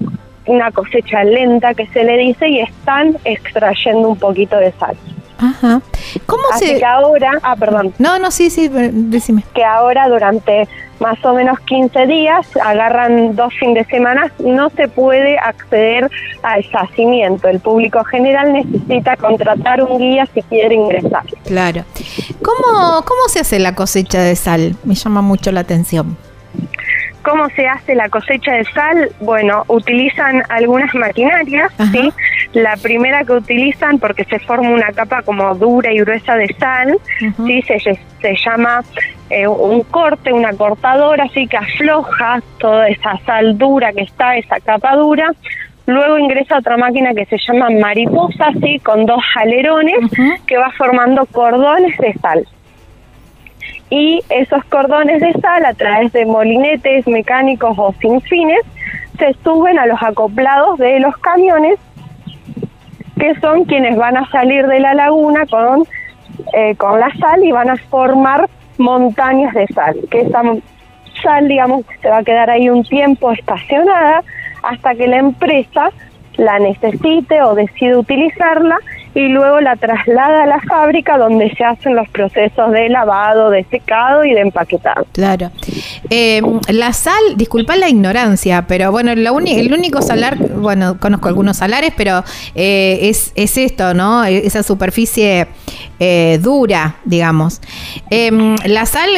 una cosecha lenta que se le dice y están extrayendo un poquito de sal. Ajá. ¿Cómo Así se...? que ahora, ah, perdón. No, no, sí, sí, decime. Que ahora durante más o menos 15 días, agarran dos fines de semana, no se puede acceder al yacimiento. El público general necesita contratar un guía si quiere ingresar. Claro. ¿Cómo, cómo se hace la cosecha de sal? Me llama mucho la atención. ¿Cómo se hace la cosecha de sal? Bueno, utilizan algunas maquinarias, ¿sí? La primera que utilizan, porque se forma una capa como dura y gruesa de sal, ¿sí? Se, se llama eh, un corte, una cortadora, así que afloja toda esa sal dura que está, esa capa dura. Luego ingresa otra máquina que se llama mariposa, así, con dos alerones, que va formando cordones de sal y esos cordones de sal a través de molinetes mecánicos o sin fines se suben a los acoplados de los camiones que son quienes van a salir de la laguna con, eh, con la sal y van a formar montañas de sal, que esa sal, digamos, se va a quedar ahí un tiempo estacionada hasta que la empresa la necesite o decide utilizarla y luego la traslada a la fábrica donde se hacen los procesos de lavado, de secado y de empaquetado. Claro. Eh, la sal, disculpa la ignorancia, pero bueno, el único salar, bueno, conozco algunos salares, pero eh, es, es esto, ¿no? Esa superficie eh, dura, digamos. Em, la sal,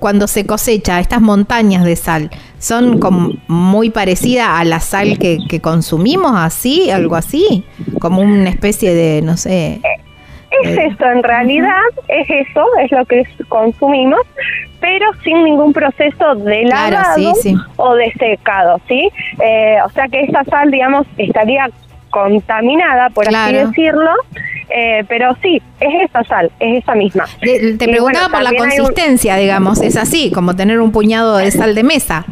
cuando se cosecha, estas montañas de sal, son como muy parecidas a la sal que, que consumimos, así, algo así, como una especie de, no sé. Es eh, eso, en realidad es eso, es lo que consumimos, pero sin ningún proceso de lavado o de secado, ¿sí? Eh, o sea que esta sal, digamos, estaría contaminada, por así decirlo, eh, pero sí, es esa sal, es esa misma. te preguntaba por la consistencia, digamos, es así, como tener un puñado de sal de mesa.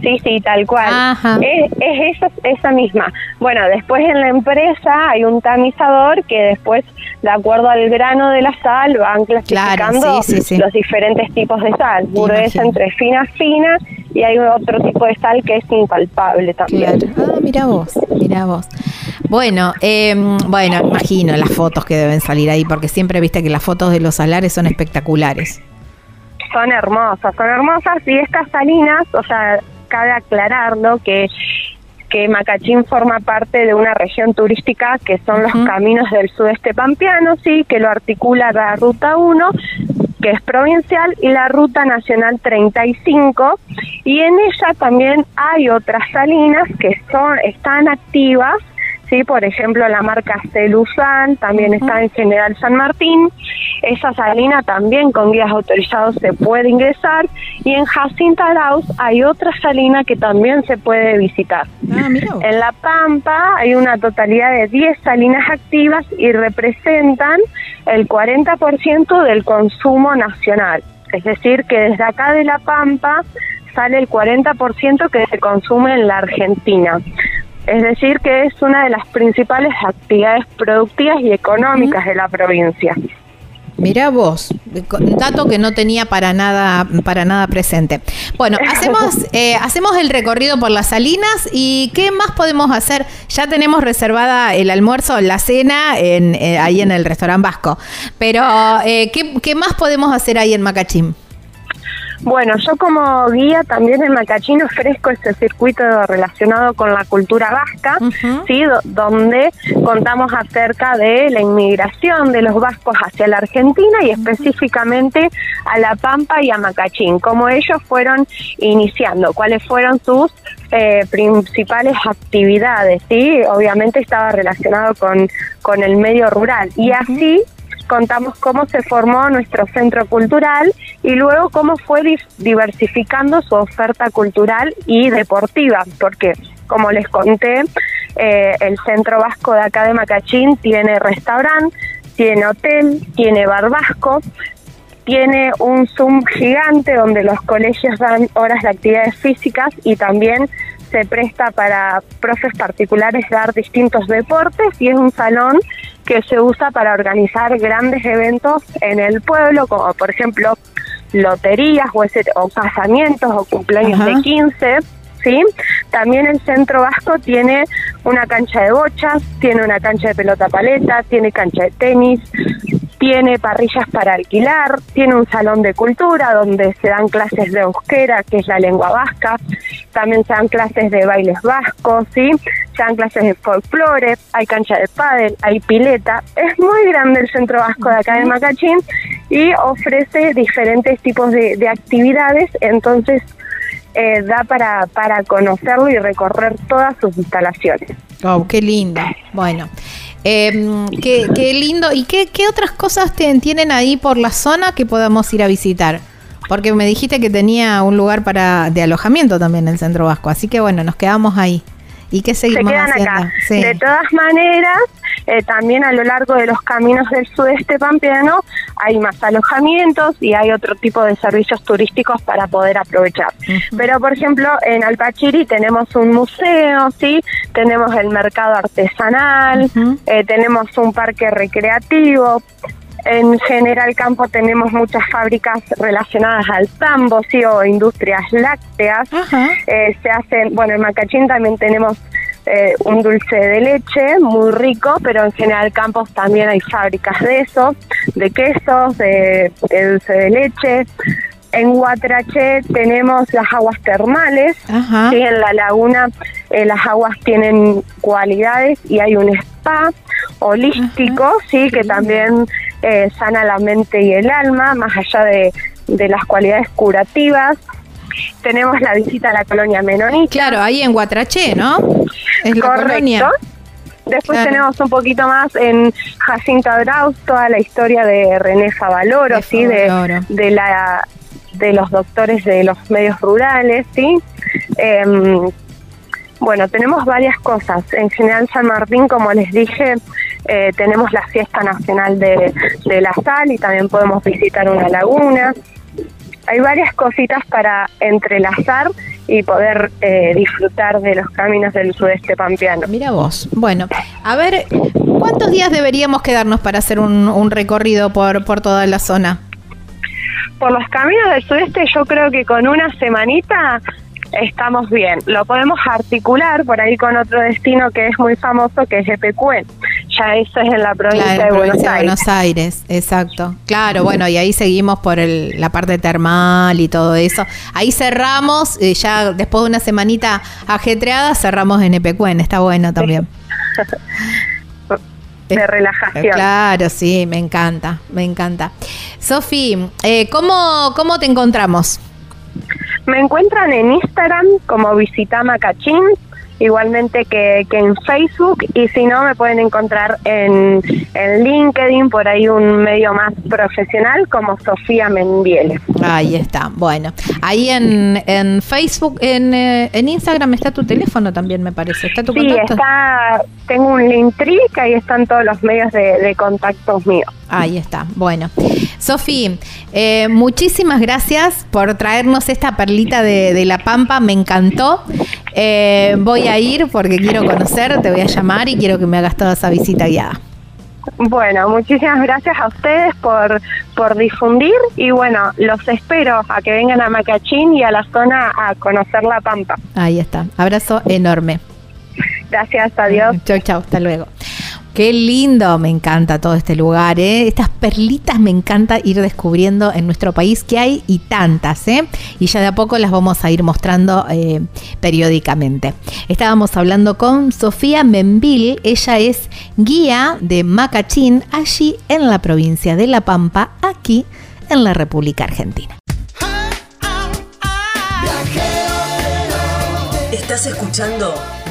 Sí, sí, tal cual. Es, es esa, esa misma. Bueno, después en la empresa hay un tamizador que después, de acuerdo al grano de la sal, van clasificando los diferentes tipos de sal. Gruesa entre fina, fina, y hay otro tipo de sal que es impalpable también. Claro. Ah, mira vos, mira vos. Bueno, eh, bueno, imagino las fotos que deben salir ahí, porque siempre viste que las fotos de los salares son espectaculares son hermosas, son hermosas y estas salinas, o sea, cabe aclararlo que que Macachín forma parte de una región turística que son los caminos del sudeste pampeano, sí, que lo articula la Ruta 1 que es provincial, y la Ruta Nacional 35, y en ella también hay otras salinas que son están activas ¿sí? Por ejemplo, la marca Celuzán también está en General San Martín. Esa salina también con guías autorizados se puede ingresar. Y en Jacinta Arauz hay otra salina que también se puede visitar. Ah, en La Pampa hay una totalidad de 10 salinas activas y representan el 40% del consumo nacional. Es decir, que desde acá de La Pampa sale el 40% que se consume en la Argentina. Es decir, que es una de las principales actividades productivas y económicas de la provincia. Mira vos, dato que no tenía para nada, para nada presente. Bueno, hacemos, eh, hacemos el recorrido por las salinas y ¿qué más podemos hacer? Ya tenemos reservada el almuerzo, la cena en, eh, ahí en el restaurante vasco. Pero eh, ¿qué, ¿qué, más podemos hacer ahí en Macachín? Bueno, yo como guía también en Macachín ofrezco este circuito relacionado con la cultura vasca, ¿sí? donde contamos acerca de la inmigración de los vascos hacia la Argentina y específicamente a La Pampa y a Macachín, cómo ellos fueron iniciando, cuáles fueron sus eh, principales actividades, ¿sí? Obviamente estaba relacionado con, con el medio rural y así contamos cómo se formó nuestro centro cultural y luego cómo fue diversificando su oferta cultural y deportiva, porque como les conté, eh, el centro vasco de acá de Macachín tiene restaurante, tiene hotel, tiene bar vasco, tiene un Zoom gigante donde los colegios dan horas de actividades físicas y también se presta para profes particulares dar distintos deportes y es un salón que se usa para organizar grandes eventos en el pueblo, como por ejemplo loterías o, o casamientos o cumpleaños de 15. ¿sí? También el Centro Vasco tiene una cancha de bochas, tiene una cancha de pelota paleta, tiene cancha de tenis, tiene parrillas para alquilar, tiene un salón de cultura donde se dan clases de euskera, que es la lengua vasca, también se dan clases de bailes vascos, ¿sí? se dan clases de folclore, hay cancha de pádel, hay pileta. Es muy grande el centro vasco de acá de Macachín y ofrece diferentes tipos de, de actividades, entonces eh, da para, para conocerlo y recorrer todas sus instalaciones. Oh, qué lindo. Bueno, em, qué, qué, lindo. ¿Y qué, qué otras cosas tienen ahí por la zona que podamos ir a visitar? Porque me dijiste que tenía un lugar para de alojamiento también en el Centro Vasco, así que bueno, nos quedamos ahí. ¿Y qué seguimos Se haciendo? Acá. De todas maneras, eh, también a lo largo de los caminos del sudeste pampeano hay más alojamientos y hay otro tipo de servicios turísticos para poder aprovechar. Pero, por ejemplo, en Alpachiri tenemos un museo, ¿sí? Tenemos el mercado artesanal, eh, tenemos un parque recreativo, en General Campo tenemos muchas fábricas relacionadas al tambo, sí, o industrias lácteas. Eh, se hacen, bueno, en Macachín también tenemos eh, un dulce de leche muy rico, pero en General Campos también hay fábricas de eso, de quesos, de, dulce de leche. En Guatraché tenemos las aguas termales, ¿sí? en la laguna eh, las aguas tienen cualidades y hay un spa holístico, sí, que también eh, sana la mente y el alma, más allá de, de las cualidades curativas. Tenemos la visita a la colonia menonita. Claro, ahí en Guatraché, ¿no? Es Correcto. Después tenemos un poquito más en Jacinta Draus, toda la historia de René Favaloro, ¿sí? De, de, la, de los doctores de los medios rurales, ¿sí? Em, bueno, tenemos varias cosas. En General San Martín, como les dije, eh, tenemos la fiesta nacional de, la sal y también podemos visitar una laguna. Hay varias cositas para entrelazar y poder eh, disfrutar de los caminos del sudeste pampeano. Mira vos. Bueno, a ver, ¿cuántos días deberíamos quedarnos para hacer un, un recorrido por, por toda la zona? Por los caminos del sudeste yo creo que con una semanita estamos bien. Lo podemos articular por ahí con otro destino que es muy famoso, que es Epecuén. ya eso es en la provincia, de, Buenos Aires. Buenos Aires. Exacto. Claro, bueno, y ahí seguimos por el, la parte termal y todo eso. Ahí cerramos, eh, ya después de una semanita ajetreada, cerramos en Epecuen, está bueno también. de relajación. Claro, sí, me encanta, me encanta. Sofi, eh, ¿cómo, ¿cómo te encontramos? Me encuentran en Instagram como Visita Macachín igualmente que, en Facebook y si no me pueden encontrar en, en LinkedIn, por ahí un medio más profesional como Sofía Mendiel. Ahí está, bueno, ahí en, en Facebook, en, eh, en Instagram está tu teléfono también me parece, ¿está tu sí, está, tengo un link que ahí están todos los medios de, de contactos míos. Ahí está. Bueno, Sofi, eh, muchísimas gracias por traernos esta perlita de, La Pampa. Me encantó. Eh, voy a ir porque quiero conocer, te voy a llamar y quiero que me hagas toda esa visita guiada. Bueno, muchísimas gracias a ustedes por, por difundir y bueno, los espero a que vengan a Macachín y a la zona a conocer La Pampa. Ahí está. Abrazo enorme. Gracias, adiós. Chau, chau, hasta luego. Qué lindo, me encanta todo este lugar, ¿eh? Estas perlitas me encanta ir descubriendo en nuestro país que hay y tantas, ¿eh? Y ya de a poco las vamos a ir mostrando eh, periódicamente. Estábamos hablando con Sofía Membil, ella es guía de Macachín allí en la provincia de La Pampa, aquí en la República Argentina. Estás escuchando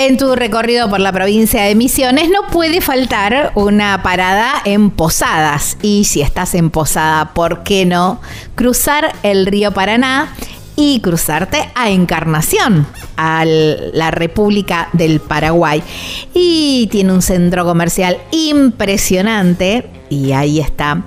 En tu recorrido por la provincia de Misiones no puede faltar una parada en Posadas. Y si estás en Posada, ¿por qué no cruzar el río Paraná y cruzarte a Encarnación, a la República del Paraguay? Y tiene un centro comercial impresionante y ahí está.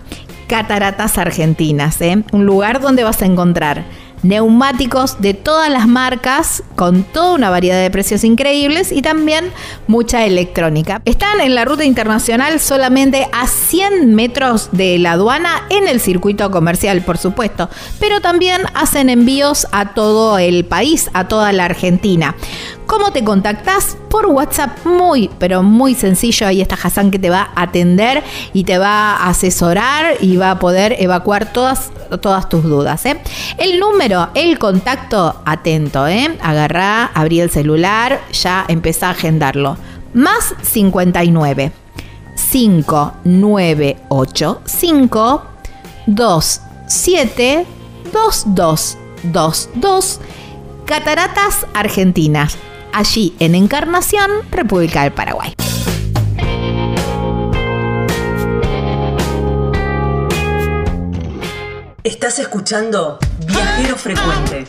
Cataratas Argentinas, ¿eh? un lugar donde vas a encontrar neumáticos de todas las marcas con toda una variedad de precios increíbles y también mucha electrónica. Están en la ruta internacional solamente a 100 metros de la aduana en el circuito comercial, por supuesto, pero también hacen envíos a todo el país, a toda la Argentina. ¿Cómo te contactas? Por WhatsApp, muy, pero muy sencillo. Ahí está Hassan que te va a atender y te va a asesorar y va a poder evacuar todas, todas tus dudas. ¿eh? El número, el contacto, atento, ¿eh? agarrá, abrí el celular, ya empezá a agendarlo. Más 59 5985 27 2222 Cataratas Argentinas allí en Encarnación, República del Paraguay. Estás escuchando Viajero Frecuente.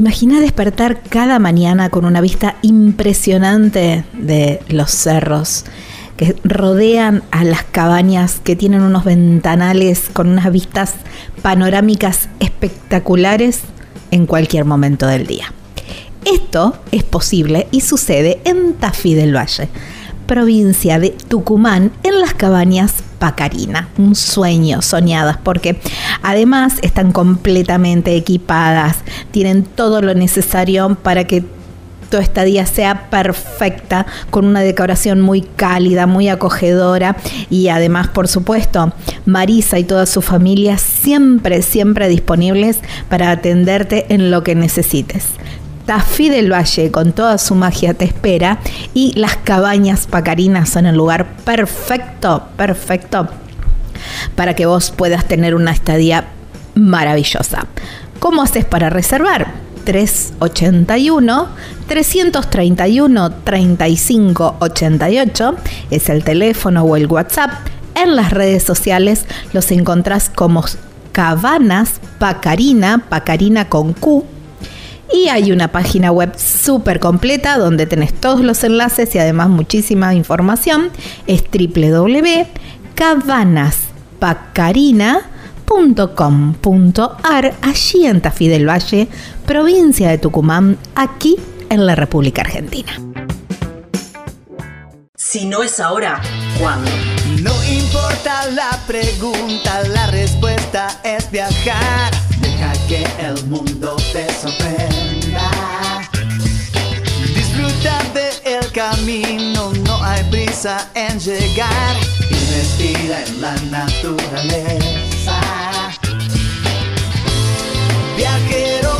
Imagina despertar cada mañana con una vista impresionante de los cerros que rodean a las cabañas, que tienen unos ventanales con unas vistas panorámicas espectaculares en cualquier momento del día. Esto es posible y sucede en Tafí del Valle, provincia de Tucumán, en las cabañas Pacarina, un sueño, soñadas, porque además están completamente equipadas, tienen todo lo necesario para que tu estadía sea perfecta, con una decoración muy cálida, muy acogedora. Y además, por supuesto, Marisa y toda su familia siempre, siempre disponibles para atenderte en lo que necesites. Tafí del Valle con toda su magia te espera y las cabañas pacarinas son el lugar perfecto, perfecto para que vos puedas tener una estadía maravillosa. ¿Cómo haces para reservar? 381 331 3588 es el teléfono o el WhatsApp. En las redes sociales los encontrás como Cabanas Pacarina, Pacarina con Q Y hay una página web súper completa donde tenés todos los enlaces y además muchísima información. Es www.cabanaspacarina.com.ar, allí en Tafí del Valle, provincia de Tucumán, aquí en la República Argentina. Si no es ahora, ¿cuándo? No importa la pregunta, la respuesta es viajar. Deja que el mundo te sorprenda. Camino, no hay prisa en llegar. Y respira en la naturaleza. Viajero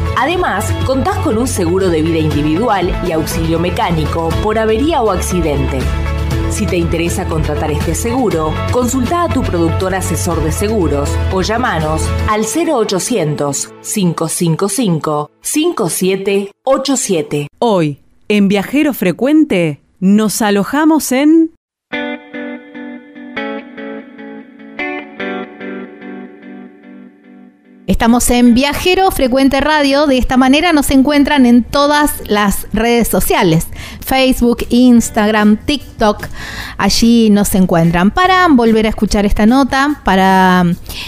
Además, contás con un seguro de vida individual y auxilio mecánico por avería o accidente. Si te interesa contratar este seguro, consulta a tu productor asesor de seguros o llamanos al 0800 555 5787. Hoy, en Viajero Frecuente, nos alojamos en... Estamos en Viajero Frecuente Radio. De esta manera nos encuentran en todas las redes sociales. Facebook, Instagram, TikTok. Allí nos encuentran. Para volver a escuchar esta nota, para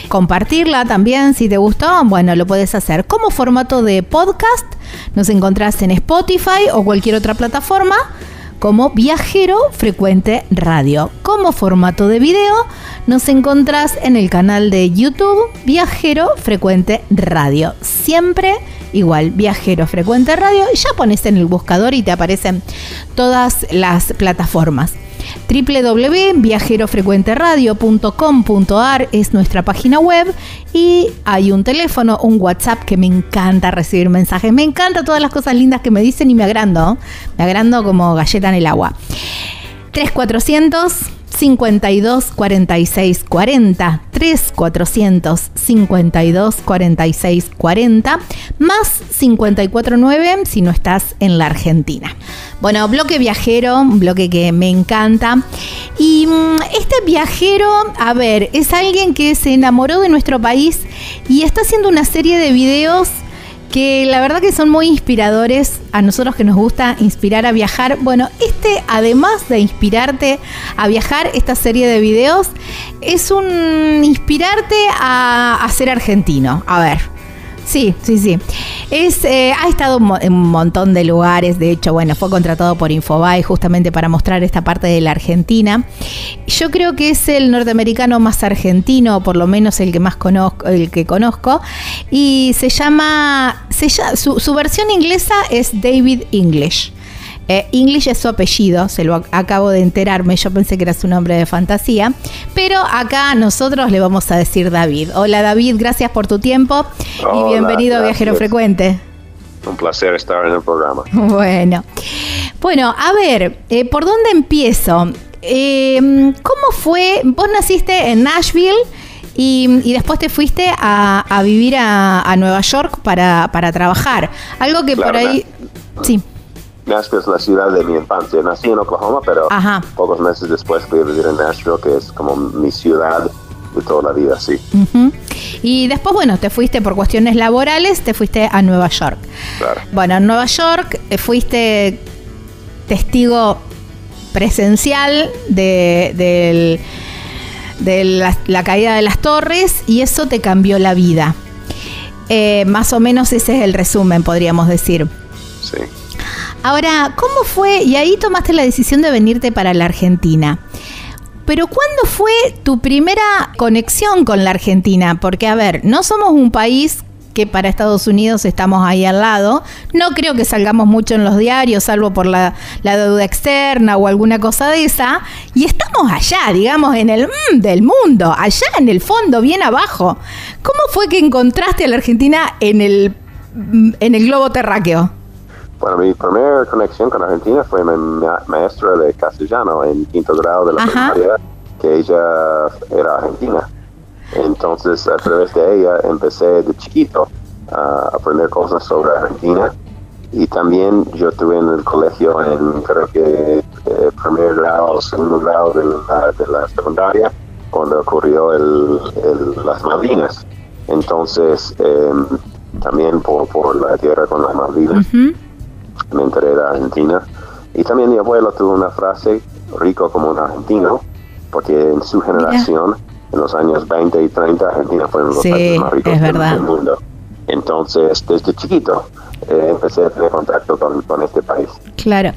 compartirla también, si te gustó, bueno, lo puedes hacer como formato de podcast. Nos encontrás en Spotify o cualquier otra plataforma como Viajero Frecuente Radio. Como formato de video, nos encontrás en el canal de YouTube Viajero Frecuente Radio. Siempre igual, Viajero Frecuente Radio. Y ya pones en el buscador y te aparecen todas las plataformas www.viajerofrecuenteradio.com.ar es nuestra página web y hay un teléfono, un WhatsApp que me encanta recibir mensajes. Me encanta todas las cosas lindas que me dicen y me agrando. Me agrando como galleta en el agua. 3400 52 46 40 3 400 52 46 40 más 549 si no estás en la Argentina. Bueno, bloque viajero, bloque que me encanta. Y mm, este viajero, a ver, es alguien que se enamoró de nuestro país y está haciendo una serie de videos que la verdad que son muy inspiradores a nosotros que nos gusta inspirar a viajar. Bueno, este además de inspirarte a viajar, esta serie de videos es un inspirarte a, a ser argentino. A ver, Sí, sí, sí. Es, eh, ha estado en un montón de lugares. De hecho, bueno, fue contratado por Infobae justamente para mostrar esta parte de la Argentina. Yo creo que es el norteamericano más argentino, por lo menos el que más conozco, el que conozco. Y se llama, se llama su, su versión inglesa es David English. Eh, English es su apellido, se lo acabo de enterarme, yo pensé que era su nombre de fantasía, pero acá nosotros le vamos a decir David. Hola David, gracias por tu tiempo y Hola, bienvenido a Viajero. Frecuente. Un placer estar en el programa. Bueno, bueno, a ver, eh, ¿por dónde empiezo? Eh, ¿Cómo fue? Vos naciste en Nashville y, y después te fuiste a, a vivir a, a Nueva York para, para trabajar. Algo que por ahí... Sí. Nashville es la ciudad de mi infancia. Nací en Oklahoma, pero Ajá. pocos meses después fui a vivir en Nashville, que es como mi ciudad de toda la vida, sí. Y después, bueno, te fuiste por cuestiones laborales, te fuiste a Nueva York. Claro. Bueno, en Nueva York eh, fuiste testigo presencial de, del- de la, la caída de las torres y eso te cambió la vida. Eh, más o menos ese es el resumen, podríamos decir. Sí. Ahora, ¿cómo fue? Y ahí tomaste la decisión de venirte para la Argentina. Pero ¿cuándo fue tu primera conexión con la Argentina? Porque, a ver, no somos un país que para Estados Unidos estamos ahí al lado. No creo que salgamos mucho en los diarios, salvo por la, deuda externa o alguna cosa de esa. Y estamos allá, digamos, en el mm, del mundo, allá en el fondo, bien abajo. ¿Cómo fue que encontraste a la Argentina en el, en el globo terráqueo? Bueno, mi primera conexión con Argentina fue mi maestra de castellano en quinto grado de la primaria, que ella era argentina. Entonces, a través de ella empecé de chiquito a aprender cosas sobre Argentina. Y también yo estuve en el colegio en, creo que, eh, primer grado segundo grado de la, secundaria, cuando ocurrió el, las Malvinas. Entonces, em, también por, por la tierra con las Malvinas, me enteré de Argentina. Y también mi abuelo tuvo una frase, rico como un argentino, porque en su generación en los años 20 y 30 Argentina fue uno de los países más ricos del mundo. Entonces, desde chiquito eh, empecé a tener contacto con, este país. Claro.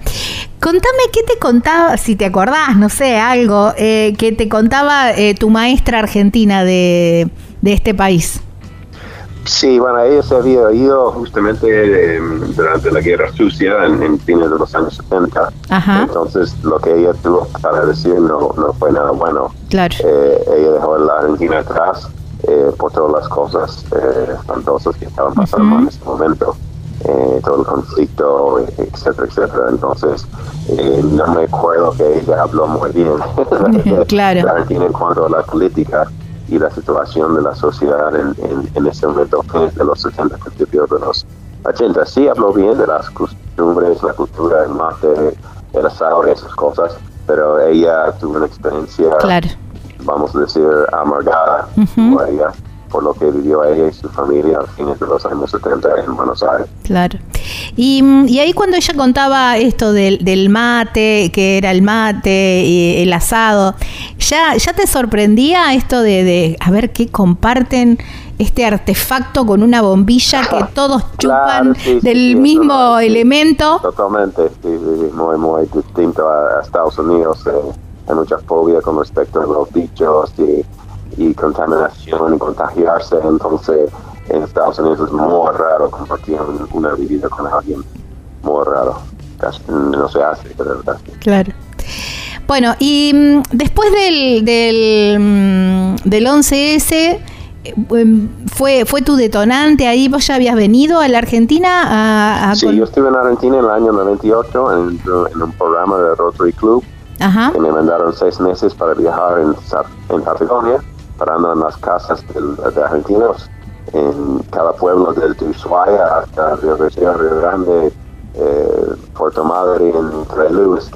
Contame qué te contaba, si te acordás, no sé, algo, eh, que te contaba eh, tu maestra argentina de, de este país. Sí, bueno, ella se había ido justamente em, durante la Guerra Sucia en, en, fines de los años 70. Entonces, lo que ella tuvo para decir no, no fue nada bueno. Claro. Eh, ella dejó la Argentina atrás eh, por todas las cosas eh, espantosas que estaban pasando en ese momento. todo el conflicto, etcétera, etcétera. Entonces, no me acuerdo que ella habló muy bien claro. de Argentina en cuanto a la política y la situación de la sociedad en, en, ese momento, de los 70, principios de los 80. Sí habló bien de las costumbres, la cultura, el mate, el asado y esas cosas, pero ella tuvo una experiencia, vamos a decir, amargada por lo que vivió ella y su familia a fines de los años 70 en Buenos Aires. Claro. Y, y ahí cuando ella contaba esto del, del, mate, que era el mate, y el asado, ¿ya, ya te sorprendía esto de, de a ver qué comparten? este artefacto con una bombilla que todos chupan del mismo elemento. Totalmente, sí, muy, muy distinto a, Estados Unidos. Eh, hay mucha fobia con respecto a los bichos y y contaminación y contagiarse. Entonces, en Estados Unidos es muy raro compartir una bebida con alguien. Muy raro. Casi no se hace, pero verdad. Claro. Bueno, y mm, después del, del, mm, del 11S, eh, em, fue, ¿Fue tu detonante ahí? ¿Vos ya habías venido a la Argentina? A, sí, yo estuve en Argentina en el año 98 en, en un programa de Rotary Club. Ajá. Que me mandaron seis meses para viajar en, en Patagonia parando en las casas de argentinos en cada pueblo del Ushuaia hasta Río Río Grande, eh, Puerto Madre, entre Luz,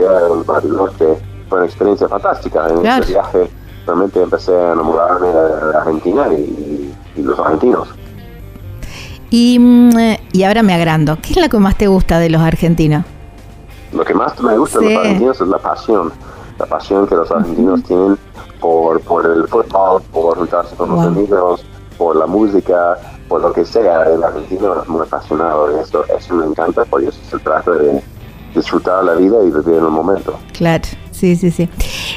Bariloche. Fue una experiencia fantástica. En ese viaje realmente empecé a enamorarme de Argentina y, los argentinos. Y, mm, y ahora me agrando. ¿Qué es lo que más te gusta de los argentinos? Lo que más me gusta de los argentinos es la pasión. La pasión que los argentinos tienen por, por el fútbol, por juntarse con los amigos, por la música, por lo que sea. El argentino es muy apasionado de esto. Eso me encanta, por eso se trata de disfrutar la vida y vivir en el momento. Claro, sí, sí, sí.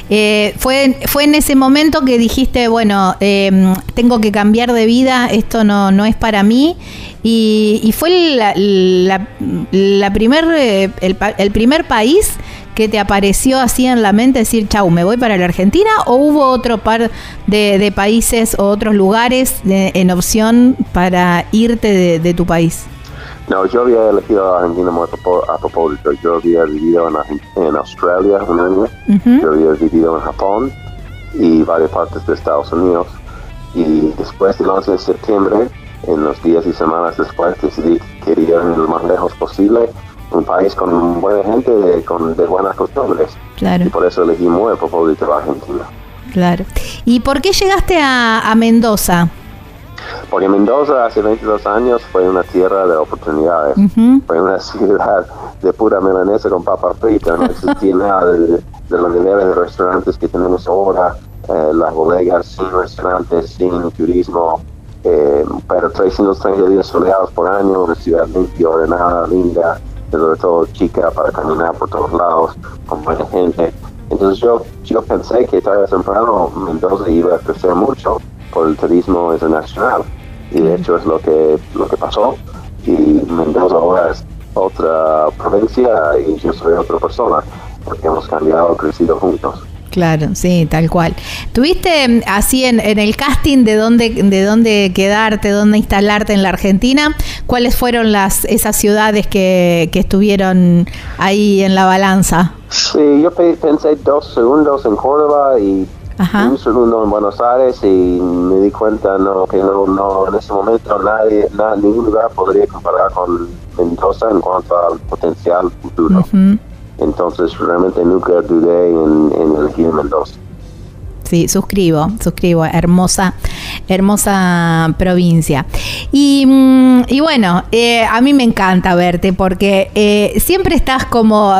Eh, fue, fue en ese momento que dijiste, bueno, em, tengo que cambiar de vida, esto no, no es para mí. Y, y fue la, la, eh, el, primer país que te apareció así en la mente decir, chau, me voy para la Argentina? ¿O hubo otro par de, países o otros lugares en opción para irte de, tu país? No, yo había elegido a Argentina a propósito. Yo había vivido en, Australia un año, yo había vivido en Japón y varias partes de Estados Unidos. Y después del 11 de septiembre, en los días y semanas después, decidí que quería ir lo más lejos posible un país con buena gente, de, con, de buenas costumbres. Claro. Y por eso elegimos el propósito de Argentina. Claro. ¿Y por qué llegaste a, Mendoza? Porque Mendoza hace 22 años fue una tierra de oportunidades. Fue una ciudad de pura melanesa con papa frita. No existía nada de, los niveles de restaurantes que tenemos ahora. Eh, las bodegas sin restaurantes, sin turismo. Eh, pero 330 días soleados por año, una ciudad limpia, ordenada, linda sobre todo chica, para caminar por todos lados, con buena gente. Entonces yo, yo pensé que tarde o temprano Mendoza iba a crecer mucho por el turismo internacional. y de hecho es lo que, lo que pasó. Y Mendoza ahora es otra provincia y yo soy otra persona, porque hemos cambiado, crecido juntos. Claro, sí, tal cual. ¿Tuviste mm, así en, el casting de dónde, de dónde quedarte, dónde instalarte en la Argentina? ¿Cuáles fueron las esas ciudades que, que estuvieron ahí en la balanza? Sí, yo pensé dos segundos en Córdoba y un segundo en Buenos Aires y me di cuenta no que no, no en ese momento nadie, ningún lugar podría comparar con Mendoza en cuanto al potencial futuro. Entonces realmente nunca dudé en, en elegir Mendoza. Sí, suscribo, suscribo. Hermosa, hermosa provincia. Y, mm, y bueno, eh, a mí me encanta verte porque eh, siempre estás como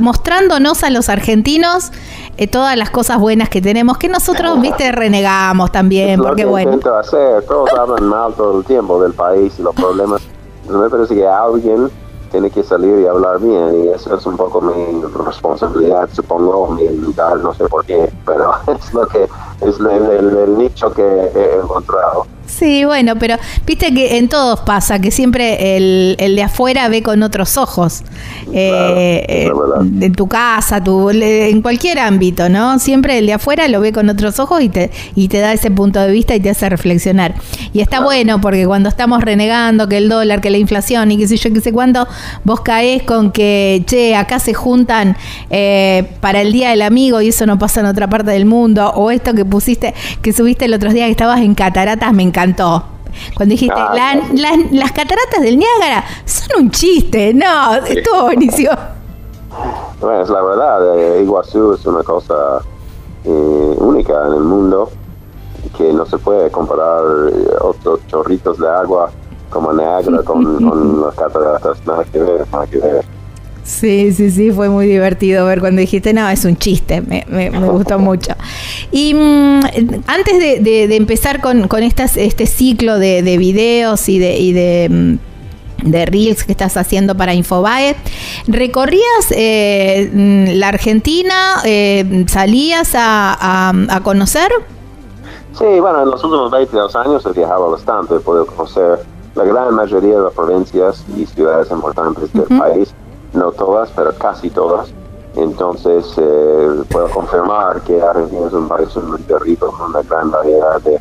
mostrándonos a los argentinos eh, todas las cosas buenas que tenemos, que nosotros, viste, renegamos también. porque bueno. Intento hacer. Todos hablan mal todo el tiempo del país y los problemas. Me parece que alguien tiene que salir y hablar bien y eso es un poco mi responsabilidad, supongo, mi lugar, no sé por qué, pero es lo que es el nicho que he encontrado. Sí, bueno, pero viste que en todos pasa, que siempre el, el de afuera ve con otros ojos. Eh, eh, en tu casa, tu, en cualquier ámbito, ¿no? Siempre el de afuera lo ve con otros ojos y te, y te da ese punto de vista y te hace reflexionar. Y está bueno porque cuando estamos renegando que el dólar, que la inflación y qué sé yo, qué sé cuándo, vos caes con que, che, acá se juntan eh, para el Día del Amigo y eso no pasa en otra parte del mundo. O esto que pusiste, que subiste el otro día que estabas en cataratas, me encanta cuando dijiste, ah, las cataratas del Niágara son un chiste, no, estuvo buenísimo. Bueno, es la verdad, eh, Iguazú es una cosa eh, única en el mundo que no se puede comparar eh, otros chorritos de agua como Niágara con, con las cataratas, nada que ver, nada que ver. Sí, sí, sí, fue muy divertido ver cuando dijiste, no, es un chiste, me, me, gustó mucho. Y mm, antes de, empezar con, con este ciclo de, videos y de, y de mm, de Reels que estás haciendo para Infobae. ¿Recorrías eh, mm, la Argentina? Eh, ¿Salías a, a, conocer? Sí, bueno, en los últimos 22 años he viajado bastante, he podido conocer la gran mayoría de las provincias y ciudades importantes del país no todas, pero casi todas. Entonces, eh, puedo confirmar que Argentina es un país muy rico, con una gran variedad de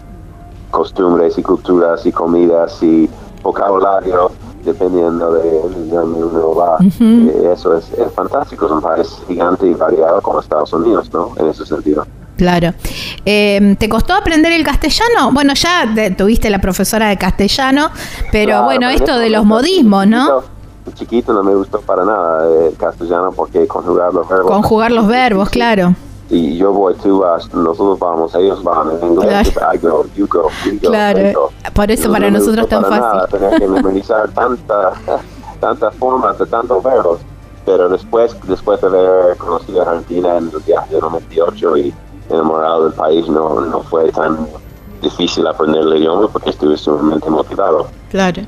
costumbres y culturas y comidas y vocabulario, dependiendo de, dónde uno va. Eh, eso es, fantástico, es un país gigante y variado como Estados Unidos, ¿no? En ese sentido. Claro. Em, ¿Te costó aprender el castellano? Bueno, ya tuviste la profesora de castellano, pero bueno, esto de los modismos, ¿no? Chiquito no me gustó para nada el castellano porque conjugar los verbos. Conjugar los verbos, claro. Y yo voy, tú vas, nosotros vamos, ellos van en inglés. Claro. I go, you go, we go, claro. Por eso para nosotros es tan fácil. Tener que memorizar tantas tantas formas de tantos verbos. Pero después, después de haber conocido a Argentina en el viaje de 98 y enamorado del país, no, no fue tan difícil aprender el idioma porque estuve sumamente motivado. Claro.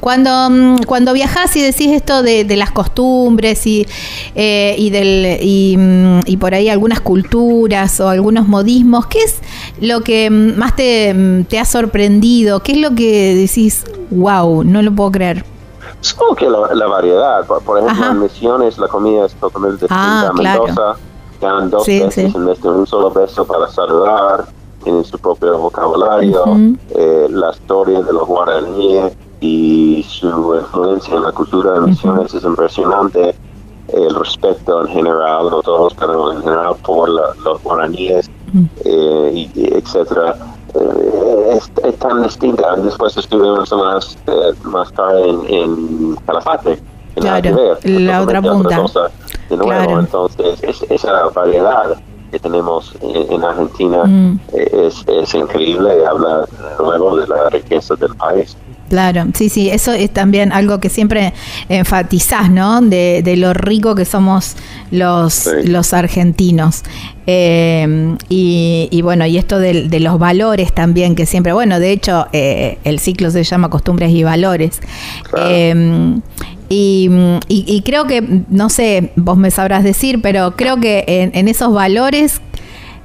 Cuando, mm, cuando viajas y decís esto de, las costumbres y, eh, y, del, mm, y, por ahí algunas culturas o algunos modismos, ¿qué es lo que mm, más te, te ha sorprendido? ¿Qué es lo que decís, wow, no lo puedo creer? Supongo que la, variedad. Por, ejemplo, en Misiones la comida es totalmente distinta. Ah, Mendoza, dan dos veces en vez de un solo beso para saludar tienen su propio vocabulario, eh, la historia de los guaraníes y su influencia en la cultura de Misiones es impresionante. El respeto en general, no todos, pero en general por los guaraníes, eh, y, etcétera. Eh, es, tan distinta. Después estuvimos más, más tarde en, en Calafate, en claro, la, otra punta. de nuevo, entonces esa variedad que tenemos en, Argentina mm. eh, es, increíble y habla luego de la riqueza del país. Claro, sí, sí, eso es también algo que siempre enfatizás, ¿no? De, lo rico que somos los, los argentinos. Eh, y, bueno, y esto de, los valores también, que siempre, bueno, de hecho, eh, el ciclo se llama Costumbres y Valores. Y, creo que, no sé, vos me sabrás decir, pero creo que en, esos valores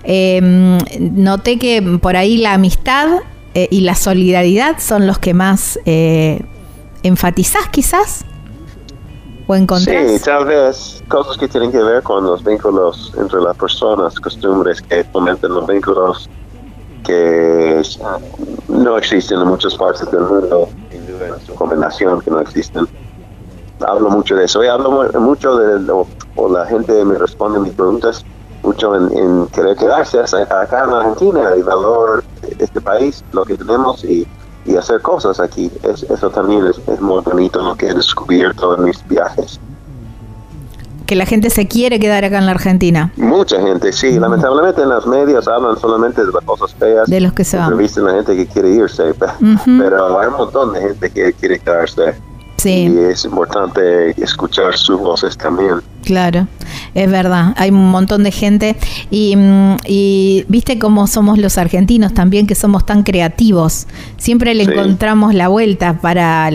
em, noté que por ahí la amistad eh, y la solidaridad son los que más eh, enfatizás quizás o encontrás. Sí, tal vez cosas que tienen que ver con los vínculos entre las personas, costumbres que fomenten los vínculos que no existen en muchas partes del mundo, en su combinación que no existen. Hablo mucho de eso y hablo mucho de, o, la gente me responde mis preguntas mucho en, querer quedarse acá en Argentina y valor este país, lo que tenemos y, y hacer cosas aquí. eso también es, es muy bonito lo que he descubierto en mis viajes que la gente se quiere quedar acá en la Argentina. Mucha gente, sí. Lamentablemente en las medias hablan solamente de las cosas feas. De los que se van. Entrevistan a la gente que quiere irse, pero hay un montón de gente que quiere quedarse. Sí. Y es importante escuchar sus voces también. Claro, es verdad. Hay un montón de gente y, mm, viste cómo somos los argentinos también, que somos tan creativos. Siempre le encontramos la vuelta para,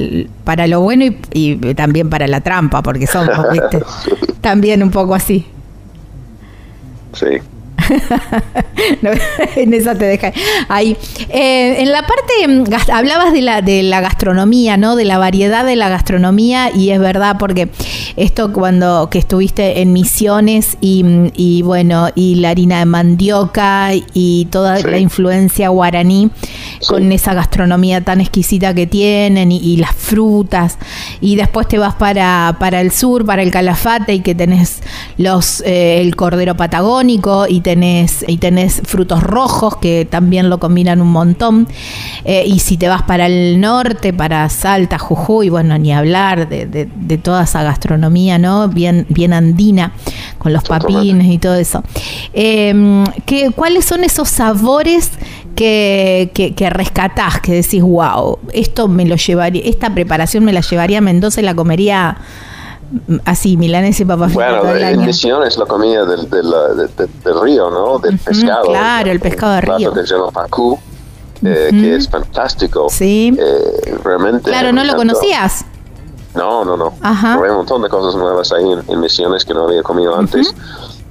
para lo bueno y, también para la trampa, porque somos, viste, también un poco así. Sí. en esa te deja ahí. Eh, en la parte, mm, hablabas de la, de la gastronomía, ¿no? De la variedad de la gastronomía y es verdad porque esto cuando que estuviste en Misiones y, mm, bueno, y la harina de mandioca y toda la influencia guaraní con esa gastronomía tan exquisita que tienen y, las frutas y después te vas para, para el sur, para el Calafate y que tenés los eh, el cordero patagónico y tenés, y tenés frutos rojos que también lo combinan un montón. Eh, y si te vas para el norte, para Salta, Jujuy, bueno, ni hablar de, de, toda esa gastronomía, ¿no? Bien, bien andina, con los papines y todo eso. Eh, ¿qué, ¿Cuáles son esos sabores que, que, que, rescatás, que decís, wow, esto me lo llevaría, esta preparación me la llevaría a Mendoza y la comería así, milanes y papas fritas. Bueno, en Misión es la comida del, del, del, río, ¿no? Del pescado. Claro, el pescado de río. Que se llama pacú, eh, que es fantástico. Sí. Eh, realmente. Claro, ¿no lo conocías? No, no, no. Ajá. Probé un montón de cosas nuevas ahí en, Misiones que no había comido antes.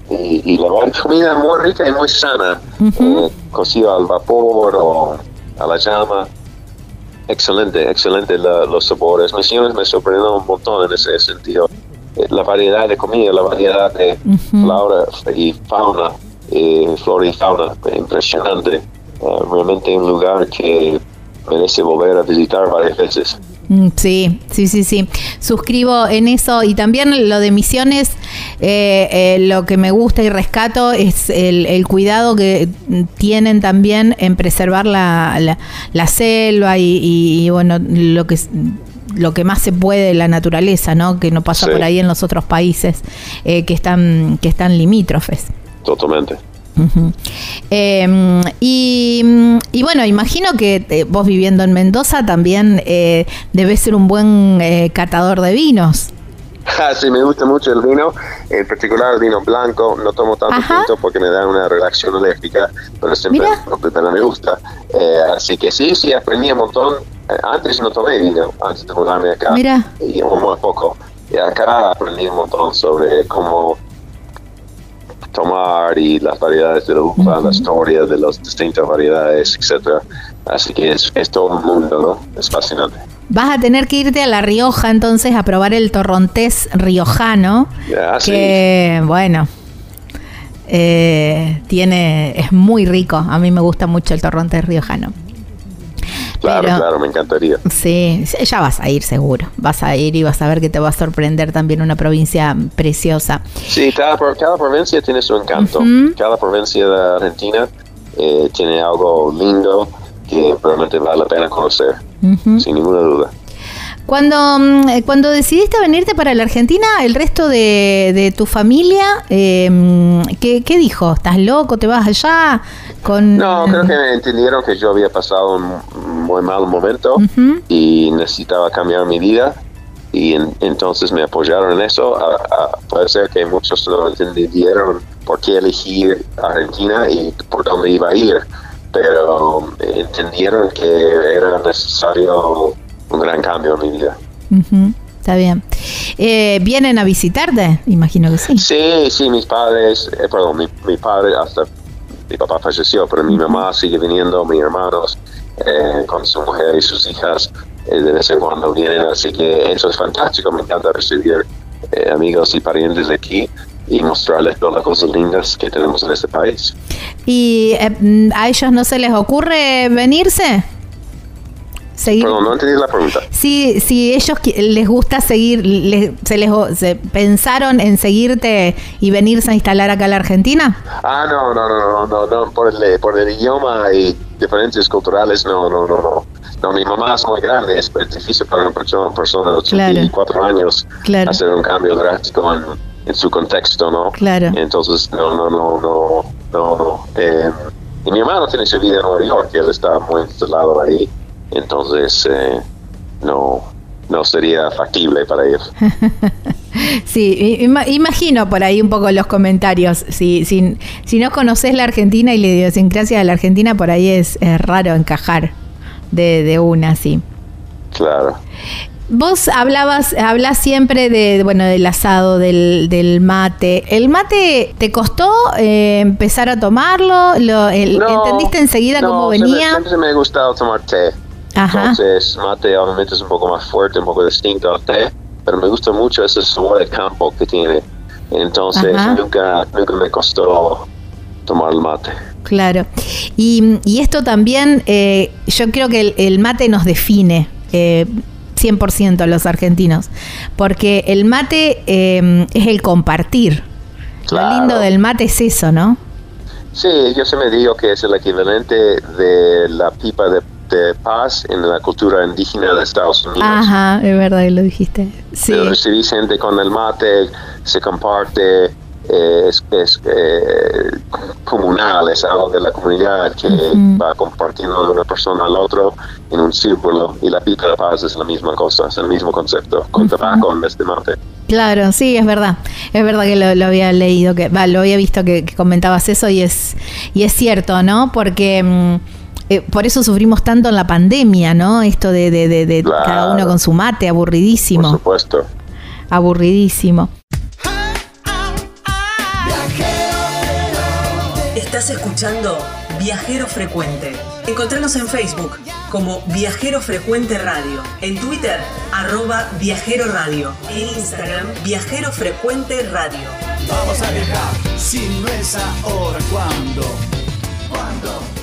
Y, y, la comida muy rica y muy sana. eh, cocido al vapor o a la llama excelente, excelente los sabores. Misiones me sorprendió un montón en ese sentido. Eh, la variedad de comida, la variedad de flora y fauna, eh, flora y fauna, impresionante. Eh, realmente un lugar que merece volver a visitar varias veces. Mm, sí, sí, sí, sí. Suscribo en eso y también lo de misiones, eh, eh, lo que me gusta y rescato es el, cuidado que tienen también en preservar la, la, selva y, bueno, lo que lo que más se puede de la naturaleza, ¿no? Que no pasa por ahí en los otros países eh, que están que están limítrofes. Totalmente. Em, y, bueno, imagino que eh, vos viviendo en Mendoza también eh, debes ser un buen eh, catador de vinos. Ah, sí, me gusta mucho el vino, en particular el vino blanco. No tomo tanto tinto porque me da una reacción alérgica, pero siempre me gusta. así que sí, sí, aprendí un montón. Antes no tomé vino, antes de mudarme acá. Mira. Y muy poco. Y acá aprendí un montón sobre cómo tomar y las variedades de la uva, la historia de las distintas variedades, etcétera. Así que es, todo un mundo, ¿no? Es fascinante. Vas a tener que irte a La Rioja entonces a probar el torrontés riojano. que, bueno, eh, tiene, es muy rico. A mí me gusta mucho el torrontés riojano. Claro, claro, me encantaría. Sí, ya vas a ir seguro. Vas a ir y vas a ver que te va a sorprender también una provincia preciosa. Sí, cada, cada provincia tiene su encanto. Cada provincia de Argentina eh, tiene algo lindo que realmente vale la pena conocer, sin ninguna duda. Cuando, mm, eh, cuando decidiste venirte para la Argentina, el resto de, tu familia, eh, ¿qué, ¿qué, dijo? ¿Estás loco? ¿Te vas allá? Con... No, creo que entendieron que yo había pasado un muy mal momento y necesitaba cambiar mi vida y entonces me apoyaron en eso. puede ser que muchos lo entendieron por qué elegir Argentina y por dónde iba a ir, pero entendieron que era necesario un gran cambio en mi vida. Está bien. Eh, ¿Vienen a visitarte? Imagino que sí. Sí, sí, mis padres, eh, perdón, mi, mi, padre hasta mi papá falleció, pero mi mamá sigue viniendo, mis hermanos, eh, con su mujer y sus hijas eh, de vez en cuando vienen, así que eso es fantástico, me encanta recibir eh, amigos y parientes de aquí y mostrarles todas las cosas lindas que tenemos en este país. ¿Y a ellos no se les ocurre venirse? Seguir. Perdón, no entendí la pregunta. Si, si ellos les gusta seguir, se les se pensaron en seguirte y venirse a instalar acá a la Argentina. Ah, no, no, no, no, no, por el, por el idioma y diferencias culturales, no, no, no, no. No, mi mamá es muy grande, es difícil para una persona, persona de 84 años hacer un cambio drástico en, su contexto, ¿no? Claro. Entonces, no, no, no, no, no, no. Eh, y mi hermano tiene su vida en Nueva York, él está muy instalado ahí entonces eh, no, no sería factible para ir. Sí, imagino por ahí un poco los comentarios. Si, si, si no conoces la Argentina y la idiosincrasia de la Argentina, por ahí es, raro encajar de, de una, sí. Claro. Vos hablabas, hablas siempre de, bueno, del asado, del, del mate. ¿El mate te costó eh, empezar a tomarlo? Lo, ¿Entendiste enseguida cómo venía? Siempre, me ha gustado tomar té. Entonces, mate obviamente es un poco más fuerte, un poco distinto al té, pero me gusta mucho ese sabor de campo que tiene. Entonces, nunca, nunca me costó tomar el mate. Claro. Y, y esto también, eh, yo creo que el, mate nos define. Eh, 100% a los argentinos, porque el mate eh, es el compartir. Lo lindo del mate es eso, ¿no? Sí, yo se me digo que es el equivalente de la pipa de de paz en la cultura indígena de Estados Unidos. Ajá, es verdad que lo dijiste. Sí. Recibí gente con el mate, se comparte, eh, es, es eh, comunal, es algo de la comunidad que va compartiendo de una persona al otro en un círculo y la pipa de paz es la misma cosa, es el mismo concepto, con tabaco en vez de mate. Claro, sí, es verdad. Es verdad que lo, había leído, que lo había visto que, comentabas eso y es, y es cierto, ¿no? Porque... Mm, eh, por eso sufrimos tanto en la pandemia, ¿no? Esto de, de, cada uno con su mate, aburridísimo. Por supuesto. Aburridísimo. Estás escuchando Viajero Frecuente. Encontranos en Facebook como Viajero Frecuente Radio, en Twitter arroba Viajero Radio, en Instagram Viajero Frecuente Radio. Vamos a viajar, si no es ahora, ¿cuándo? ¿Cuándo?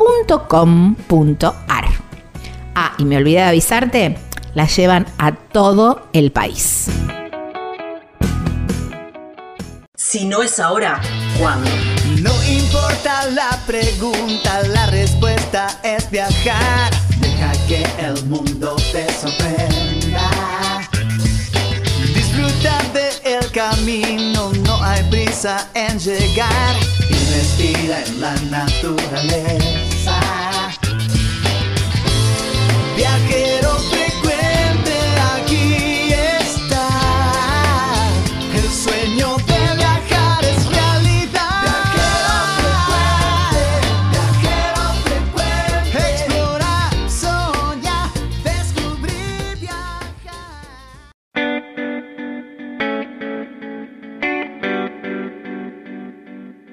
.com.ar. Ah, y me olvidé de avisarte, la llevan a todo el país. Si no es ahora, ¿cuándo? No importa la pregunta, la respuesta es viajar. Deja que el mundo te sorprenda. Disfruta de el camino, no hay prisa en llegar. Y respira en la naturaleza.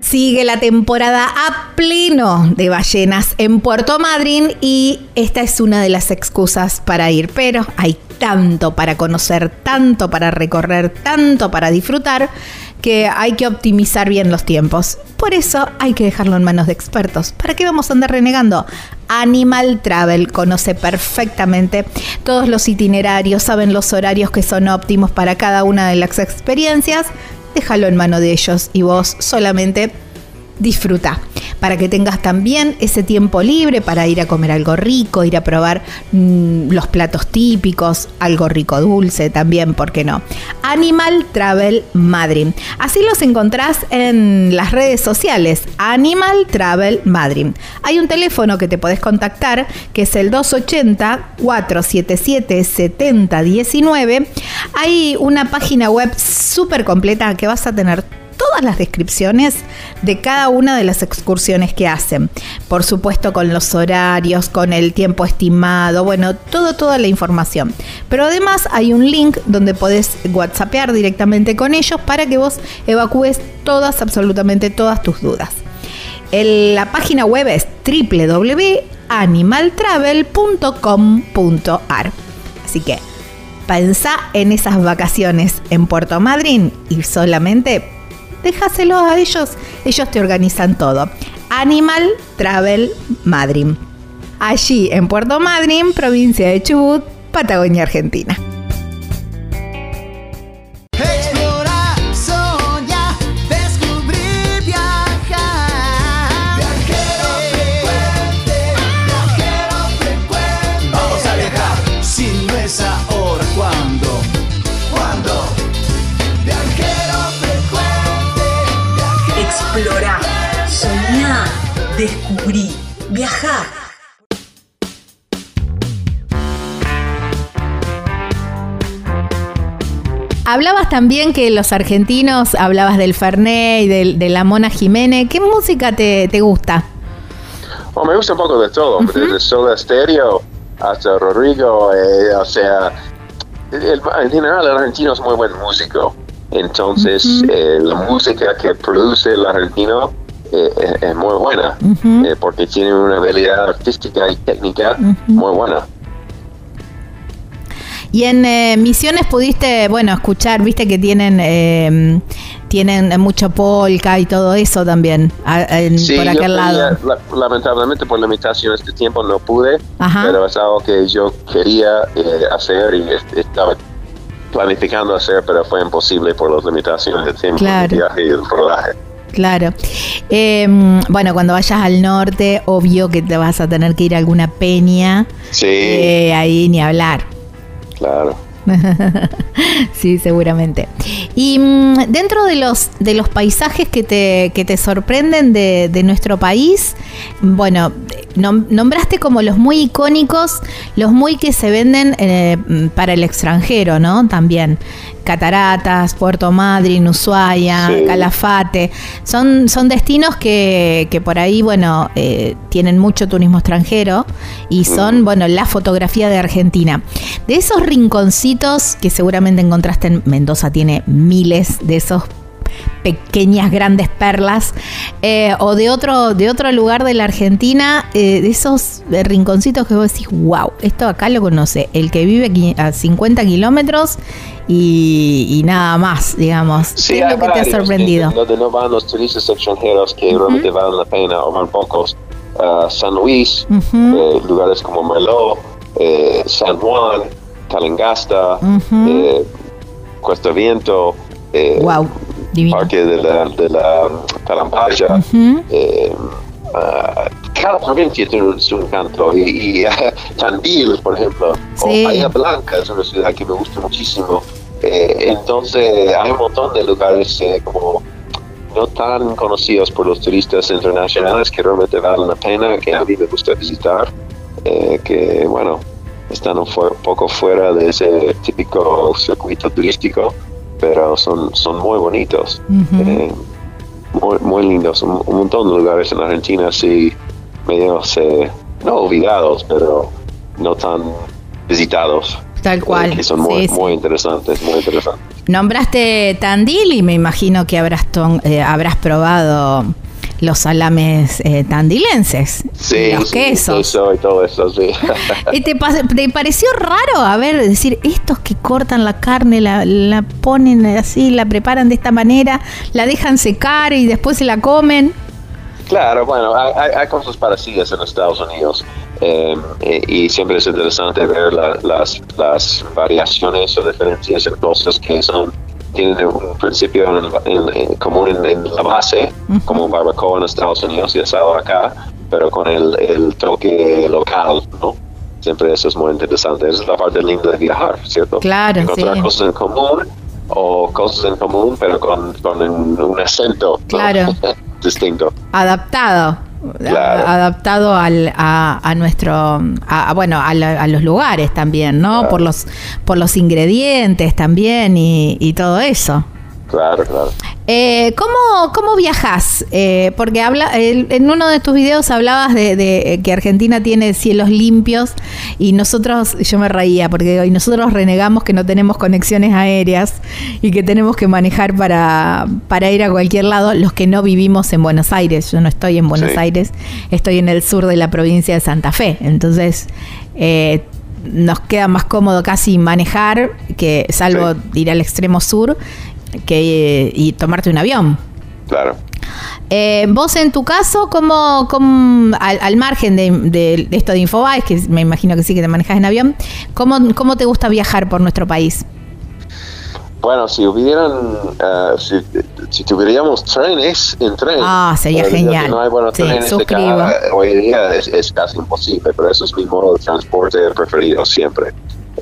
Sigue la temporada a pleno de ballenas en Puerto Madryn y esta es una de las excusas para ir, pero hay tanto para conocer, tanto para recorrer, tanto para disfrutar que hay que optimizar bien los tiempos. Por eso hay que dejarlo en manos de expertos. ¿Para qué vamos a andar renegando? Animal Travel conoce perfectamente todos los itinerarios, saben los horarios que son óptimos para cada una de las experiencias déjalo en mano de ellos y vos solamente disfruta para que tengas también ese tiempo libre para ir a comer algo rico, ir a probar mm, los platos típicos, algo rico dulce también, ¿por qué no? Animal Travel Madrid. Así los encontrás en las redes sociales, Animal Travel Madrid. Hay un teléfono que te podés contactar que es el 280-477-7019. Hay una página web súper completa que vas a tener todas las descripciones de cada una de las excursiones que hacen. Por supuesto con los horarios, con el tiempo estimado, bueno, todo, toda la información. Pero además hay un link donde podés whatsappear directamente con ellos para que vos evacúes todas, absolutamente todas tus dudas. La página web es www.animaltravel.com.ar. Así que pensá en esas vacaciones en Puerto Madryn y solamente déjaselo a ellos, ellos te organizan todo. Animal Travel Madrid. Allí en Puerto Madryn, provincia de Chubut, Patagonia, Argentina. Hablabas también que los argentinos, hablabas del Fernet y del- de, la Mona Jiménez. ¿Qué música te, te gusta? Oh, me gusta un poco de todo, desde Soda Stereo hasta Rodrigo, eh, o sea, el- en general el argentino es muy buen músico, entonces eh, la música que produce el argentino eh, es, es muy buena, eh, porque tiene una habilidad artística y técnica muy buena. Y en eh, Misiones pudiste, bueno, escuchar, viste que tienen eh, tienen mucho polka y todo eso también en- Sí, por aquel lado. la- lamentablemente por limitaciones de tiempo no pude, Ajá. pero es algo que yo quería eh, hacer y est- estaba planificando hacer, pero fue imposible por las limitaciones de tiempo, Claro. viaje y el rodaje. Claro. Eh, bueno, cuando vayas al norte, obvio que te vas a tener que ir a alguna peña. Sí, Eh, ahí ni hablar. Claro. sí, seguramente. Y mm, dentro de los, de los paisajes que te, que te sorprenden de, de nuestro país, bueno, nom- nombraste como los muy icónicos, los muy que se venden eh, mm, para el extranjero, ¿no? También. Cataratas, Puerto Madryn, Ushuaia, Sí. Calafate. Son, son destinos que, que por ahí, bueno, eh, tienen mucho turismo extranjero y son, bueno, la fotografía de Argentina. De esos rinconcitos que seguramente encontraste en Mendoza, tiene miles de esos pequeñas grandes perlas eh, o de otro de otro lugar de la Argentina eh, de esos rinconcitos que vos decís wow esto acá lo conoce el que vive aquí a 50 kilómetros y, y nada más digamos Sí, ¿qué es lo que te ha varios, sorprendido? Donde no van los turistas extranjeros que realmente valen la pena, o van pocos. Ah, San Luis, eh, lugares como Merlot, San Juan, Calengasta, Ujú. eh, Cuesta Viento, eh, wow Parque de la, de la Talampaya. Ujú. eh, ah, cada provincia tiene su encanto y, y, ah, Tandil, por ejemplo, Sí. o Bahía Blanca es una ciudad que me gusta muchísimo. Eh, entonces hay un montón de lugares eh, como no tan conocidos por los turistas internacionales que realmente valen la pena, que a mí me gusta visitar, eh, que bueno, están un, poco fuera de ese típico circuito turístico, pero son, son muy bonitos, eh, muy, muy lindos, un, montón de lugares en Argentina así medio, no olvidados, pero no tan visitados. Tal cual. que son muy, muy interesantes, muy interesantes. Nombraste Tandil y me imagino que habrás, eh, habrás probado los salames eh, tandilenses. Sí, los quesos. Eso y todo eso, sí. ¿Y te, pareció raro, a ver, decir, estos que cortan la carne, la, la ponen así, la preparan de esta manera, la dejan secar y después se la comen? Claro, bueno, hay, cosas parecidas en Estados Unidos eh, y siempre es interesante ver las, las variaciones o diferencias en cosas que son tienen un principio en, común en, la base, como barbacoa en Estados Unidos y asado acá, pero con el, toque local, ¿no? Siempre eso es muy interesante. Esa es la parte linda de viajar, ¿cierto? Claro, Encontrar cosas en común o cosas en común, pero con, con un acento claro. distinto. Adaptado. Adaptado al, a, nuestro a, bueno a, los lugares también no por los por los ingredientes también y, y todo eso Claro, claro. Eh, ¿cómo, ¿Cómo viajas? Eh, porque habla, en uno de tus videos hablabas de, que Argentina tiene cielos limpios y nosotros, yo me reía porque hoy nosotros renegamos que no tenemos conexiones aéreas y que tenemos que manejar para, para ir a cualquier lado los que no vivimos en Buenos Aires. Yo no estoy en Buenos Aires, estoy en el sur de la provincia de Santa Fe. Entonces, eh, nos queda más cómodo casi manejar que salvo ir al extremo sur que, y tomarte un avión. Claro. Eh, vos en tu caso, ¿cómo, al, margen de, esto de Infobae, que me imagino que sí que te manejas en avión, ¿cómo, cómo te gusta viajar por nuestro país? Bueno, si hubieran, uh, si, si, tuviéramos trenes en tren. Ah, sería genial. No hay buenos sí, trenes suscribo. hoy en día es, casi imposible, pero eso es mi modo de transporte preferido siempre.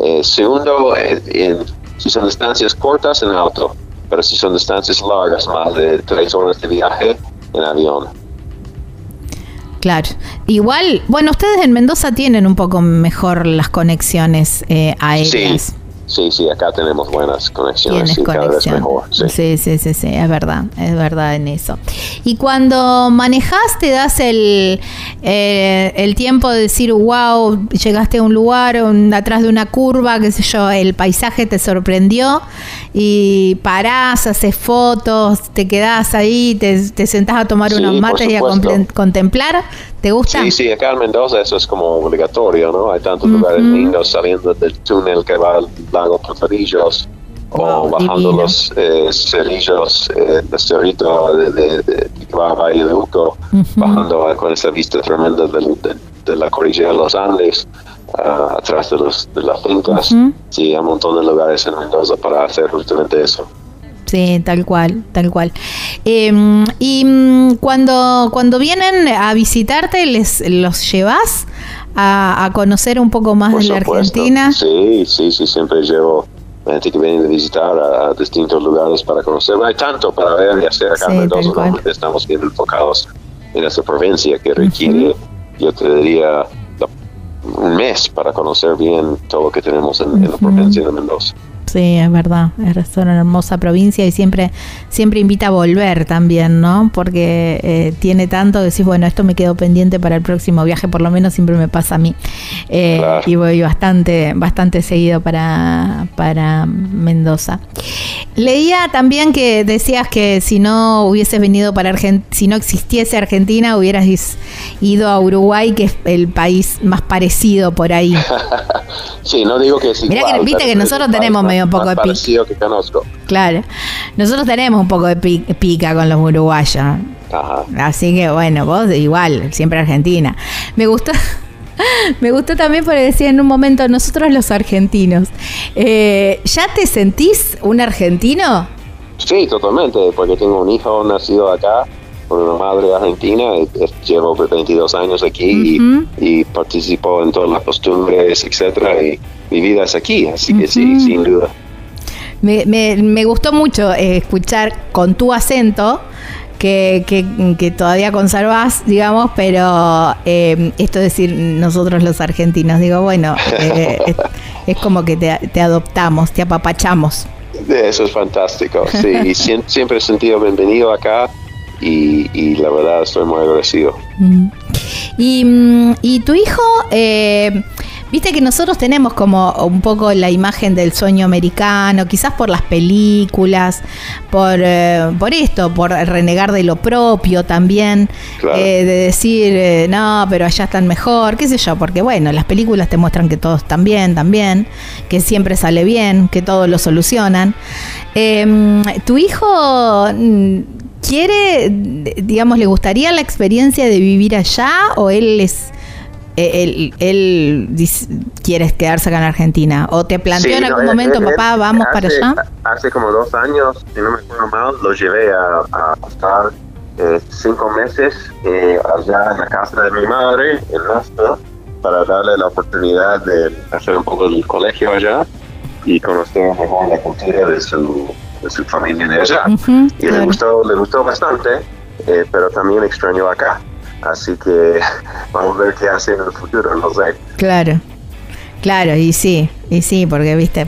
Eh, segundo, en, si son distancias cortas en auto pero si son distancias largas, más de tres horas de viaje en avión. Claro. Igual, bueno, ustedes en Mendoza tienen un poco mejor las conexiones eh, aéreas. Sí, sí, acá tenemos buenas conexiones y cada vez mejor. Sí. sí. sí, sí, es verdad, es verdad en eso. Y cuando manejas, te das el, eh, el tiempo de decir, wow, llegaste a un lugar atrás de una curva, qué sé yo, el paisaje te sorprendió y parás, haces fotos, te quedás ahí, te, te sentás a tomar unos mates y a contemplar. ¿Te gusta? Sí, sí, acá en Mendoza eso es como obligatorio, ¿no? Hay tantos lugares lindos saliendo del túnel que va al lago Portorillos o bajando los eh, cerillos, eh, el cerrito de, de, de, que va a Valle de Uco, bajando con esa vista tremenda de, la cordillera de los Andes. Uh, atrás de, los, de las fincas. Sí, hay un montón de lugares en Mendoza para hacer justamente eso. Sí, tal cual, tal cual. Em, y mm, cuando, cuando vienen a visitarte, les los llevas a, conocer un poco más de la Argentina. Sí, sí, sí, siempre llevo gente que viene a visitar a, distintos lugares para conocer. Hay tanto para ver y hacer acá en Mendoza, estamos bien enfocados en esta provincia que requiere, yo te diría, un mes para conocer bien todo lo que tenemos en la provincia de Mendoza. Sí, es verdad, es una hermosa provincia y siempre, siempre invita a volver también, ¿no? Porque eh, tiene tanto que decís, bueno, esto me quedó pendiente para el próximo viaje, por lo menos siempre me pasa a mí. Eh, y voy bastante, bastante seguido para, para Mendoza. Leía también que decías que si no hubieses venido para Argentina, si no existiese Argentina, hubieras ido a Uruguay, que es el país más parecido por ahí. sí, no digo que sí. Mirá que viste que nosotros tenemos un poco de pica. que conozco. Claro. Nosotros tenemos un poco de pica con los uruguayos. Ajá. Así que bueno, vos igual, siempre Argentina. Me gustó. Me gustó también porque decía en un momento, nosotros los argentinos, eh, ¿ya te sentís un argentino? Sí, totalmente, porque tengo un hijo nacido acá por una madre argentina, llevo 22 años aquí y, participo en todas las costumbres, etcétera, y mi vida es aquí, así que sí, sin duda. Me, me, me gustó mucho eh, escuchar con tu acento que, que, todavía conservas, digamos, pero eh, esto es decir, nosotros los argentinos, digo, bueno, eh, es, como que te, adoptamos, te apapachamos. Eso es fantástico, sí, siempre he sentido bienvenido acá y, la verdad estoy muy agradecido. Mm. Y, mm, y, tu hijo, eh, Viste que nosotros tenemos como un poco la imagen del sueño americano, quizás por las películas, por, eh, por esto, por renegar de lo propio también, eh, de decir, eh, no, pero allá están mejor, qué sé yo, porque bueno, las películas te muestran que todos están bien también, que siempre sale bien, que todos lo solucionan. Em, ¿Tu hijo mm, quiere, digamos, le gustaría la experiencia de vivir allá o él es él, él quiere quedarse acá en Argentina? ¿O te planteó en algún momento, papá, vamos para allá? Hace como dos años, si no me acuerdo mal, lo llevé a, a estar eh, cinco meses eh, allá en la casa de mi madre, en Nashville, para darle la oportunidad de hacer un poco del colegio allá y conocer mejor la cultura de su, su familia de allá. y le, gustó, le gustó bastante, eh, pero también extrañó acá. Así que vamos a ver qué hace en el futuro, no sé. Claro. Claro, y sí, y sí, porque viste,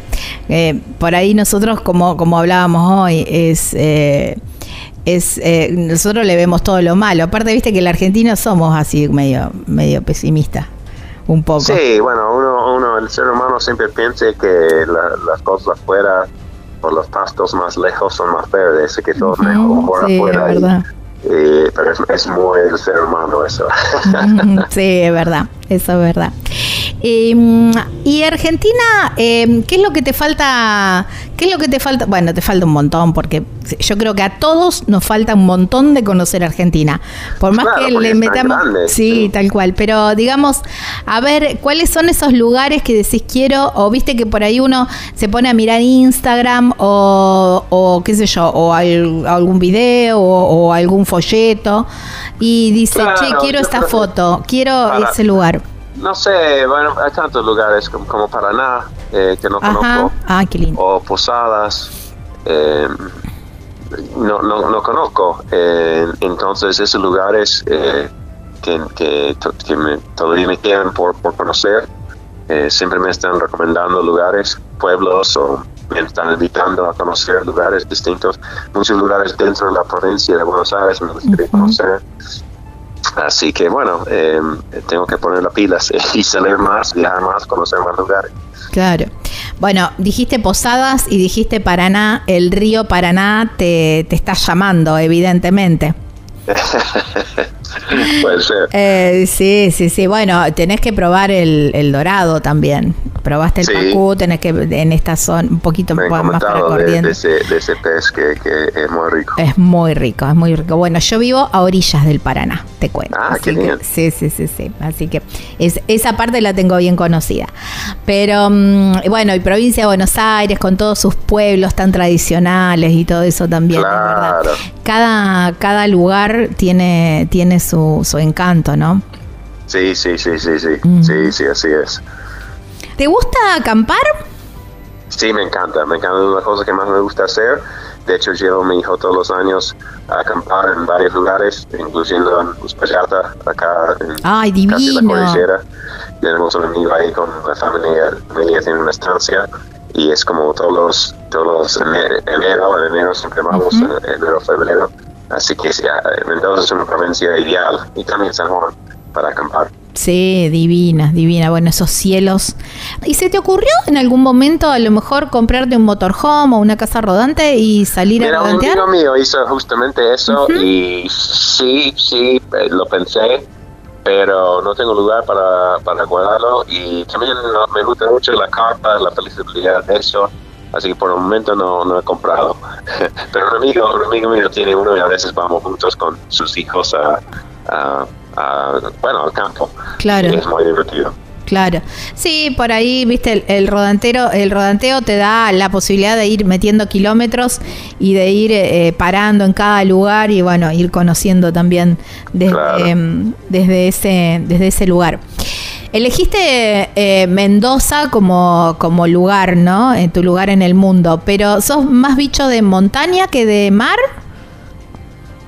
eh, por ahí nosotros, como, como hablábamos hoy, es, eh, es eh, nosotros le vemos todo lo malo. Aparte, viste que el argentino somos así medio, medio pesimistas, un poco. Sí, bueno, uno, uno el ser humano siempre piensa que las cosas afuera, por los pastos más lejos, son más verdes, que todo mejor sí, afuera. verdad. Eh, pero es, muy el ser humano eso. sí, es verdad, eso es verdad. Em, y Argentina, em, ¿qué es lo que te falta? ¿Qué es lo que te falta? Bueno, te falta un montón, porque yo creo que a todos nos falta un montón de conocer Argentina. Por más que le metamos. sí, tal cual. Pero digamos, a ver, ¿cuáles son esos lugares que decís quiero? O viste que por ahí uno se pone a mirar Instagram o, qué sé yo, o algún video o, algún folleto y dice, che, quiero esta foto, quiero ese lugar. No sé, bueno, hay tantos lugares como, Paraná eh, que no conozco. Ah, qué lindo. O Posadas. Eh, no, no, no conozco. Eh, entonces, esos lugares que, que, me, todavía me quedan por, por conocer, siempre me están recomendando lugares, pueblos o me están invitando a conocer lugares distintos. Muchos lugares dentro de la provincia de Buenos Aires me gustaría conocer. Así que bueno, eh, tengo que poner las pilas y salir más, viajar más, conocer más lugares. Claro. Bueno, dijiste Posadas y dijiste Paraná. El río Paraná te, te está llamando, evidentemente. Puede ser. Eh, sí, sí, sí. Bueno, tenés que probar el, el dorado también. Probaste el pacú, tenés que en esta zona un poquito más para corriente. De, ese, de ese pez que, que, es muy rico. Es muy rico, es muy rico. Bueno, yo vivo a orillas del Paraná, te cuento. Ah, qué bien. sí, sí, sí, sí. Así que es, esa parte la tengo bien conocida. Pero mm, bueno, y provincia de Buenos Aires con todos sus pueblos tan tradicionales y todo eso también, claro. verdad. Cada, cada lugar tiene, tiene su su, encanto, ¿no? Sí, sí, sí, sí, sí, sí, sí, así es. ¿Te gusta acampar? Sí, me encanta, me encanta, una cosa que más me gusta hacer. De hecho, llevo a mi hijo todos los años a acampar en varios lugares, incluyendo en Uspallata, acá en Ay, divino. la cordillera. Tenemos un amigo ahí con la familia, la familia tiene una estancia y es como todos los, todos los enero, enero, enero siempre vamos, en enero, febrero Así que Mendoza es una provincia ideal y también San Juan para acampar. Sí, divina, divina. Bueno, esos cielos. ¿Y se te ocurrió en algún momento a lo mejor comprarte un motorhome o una casa rodante y salir a rodantear? Un amigo mío hizo justamente eso y sí, sí, eh, lo pensé, pero no tengo lugar para, para guardarlo y también me gusta mucho la carpa, la flexibilidad de eso así que por el momento no, no he comprado. Pero un amigo, un amigo mío tiene uno y a veces vamos juntos con sus hijos a, bueno, al campo. Claro. es muy divertido. Claro. Sí, por ahí, viste, el, rodantero, el rodanteo te da la posibilidad de ir metiendo kilómetros y de ir eh, parando en cada lugar y bueno, ir conociendo también desde, em, desde ese, desde ese lugar. Elegiste eh, Mendoza como, como lugar, ¿no? En tu lugar en el mundo, pero ¿sos más bicho de montaña que de mar?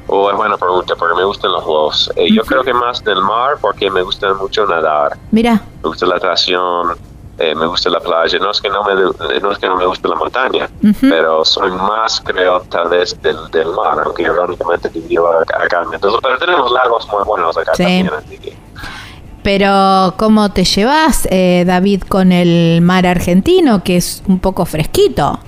Oh, es buena pregunta, porque me gustan los dos. Eh, Yo creo que más del mar, porque me gusta mucho nadar. Mira. Me gusta la atracción, eh, me gusta la playa. No es que no me, no es que no me guste la montaña, pero soy más, creo, tal vez del, del mar, aunque irónicamente vivo acá. Entonces, pero tenemos lagos muy buenos acá también, así que pero ¿cómo te llevas, eh, David, con el mar argentino, que es un poco fresquito?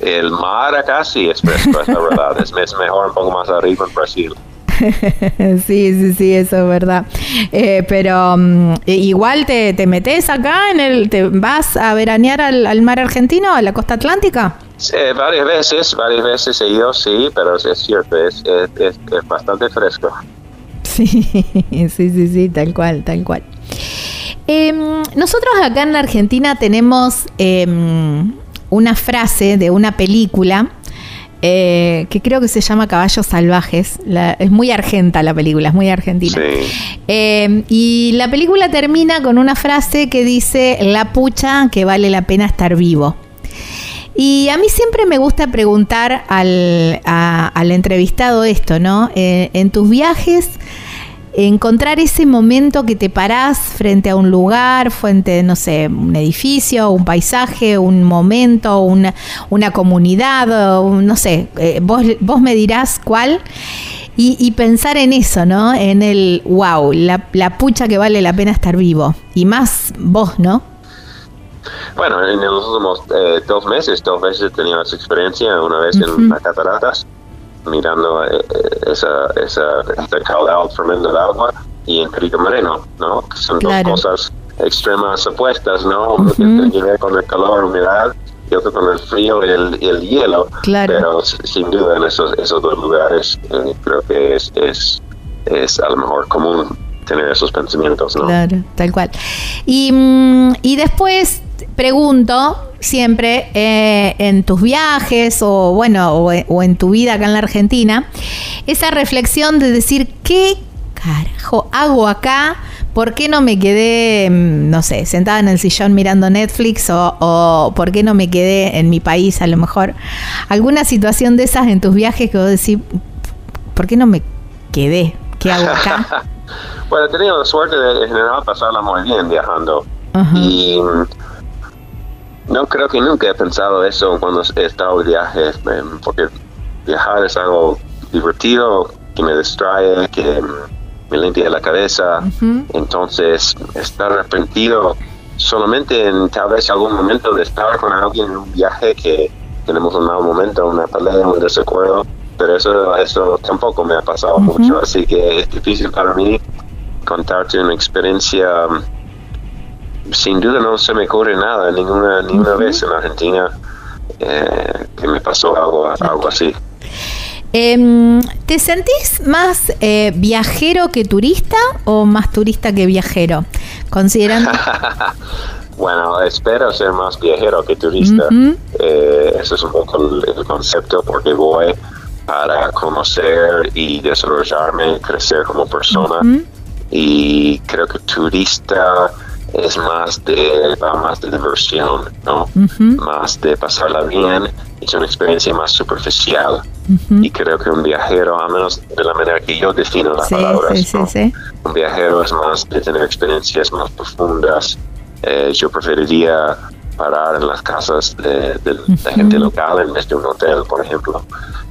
El mar acá sí es fresco, es la verdad. Es, mejor un poco más arriba en Brasil. sí, sí, sí, eso es verdad. Eh, pero mm, igual te, te, metes acá en el, te vas a veranear al, mar argentino, a la costa atlántica. Sí, varias veces, varias veces he ido, sí, pero es cierto, es, es, es bastante fresco. Sí, sí, sí, sí, tal cual, tal cual. Em, nosotros acá en la Argentina tenemos em, una frase de una película eh, que creo que se llama Caballos Salvajes. es muy argenta la película, es muy argentina. Em, y la película termina con una frase que dice, la pucha que vale la pena estar vivo. Y a mí siempre me gusta preguntar al, al entrevistado esto, ¿no? Eh, en tus viajes, encontrar ese momento que te parás frente a un lugar, frente, no sé, un edificio, un paisaje, un momento, una, una comunidad, no sé, eh, vos, vos me dirás cuál. Y, pensar en eso, ¿no? En el, wow, la, la pucha que vale la pena estar vivo. Y más vos, ¿no? Bueno, en los últimos eh, dos meses, dos veces he tenido esa experiencia, una vez en las cataratas, mirando eh, eh, esa, esa, este caudal tremendo de agua, y en Perito Moreno, ¿no? son dos cosas extremas opuestas, ¿no? Uno tiene que ver con el calor, humedad, y otro con el frío y el, el hielo. Pero sin duda en esos, esos dos lugares creo que es, es, es a lo mejor común tener esos pensamientos, ¿no? Claro, tal cual. Y, mm, y después pregunto siempre eh, en tus viajes o bueno o, en tu vida acá en la Argentina esa reflexión de decir qué carajo hago acá ¿Por qué no me quedé, mm, no sé, sentada en el sillón mirando Netflix o, o, por qué no me quedé en mi país a lo mejor? ¿Alguna situación de esas en tus viajes que vos decís, ¿por qué no me quedé? ¿Qué hago acá? bueno, he tenido la suerte de en general pasarla muy bien viajando. Y no creo que nunca he pensado eso cuando he estado de viaje, em, porque viajar es algo divertido, que me distrae, que me limpia la cabeza. Entonces, estar arrepentido solamente en tal vez algún momento de estar con alguien en un viaje que tenemos un mal momento, una pelea, un desacuerdo, pero eso, eso tampoco me ha pasado mucho, así que es difícil para mí contarte una experiencia sin duda no se me ocurre nada, ninguna, ninguna vez en Argentina eh, que me pasó algo, algo así. Em, ¿Te sentís más eh, viajero que turista o más turista que viajero? Considerando. bueno, espero ser más viajero que turista. Eh, ese es un poco el, concepto porque voy para conocer y desarrollarme, crecer como persona. Y creo que turista es más de, más de diversión, ¿no? Más de pasarla bien, es una experiencia más superficial. Y creo que un viajero, a menos de la manera que yo defino las palabras, un viajero es más de tener experiencias más profundas. Eh, yo preferiría parar en las casas de, la gente local en vez de un hotel, por ejemplo.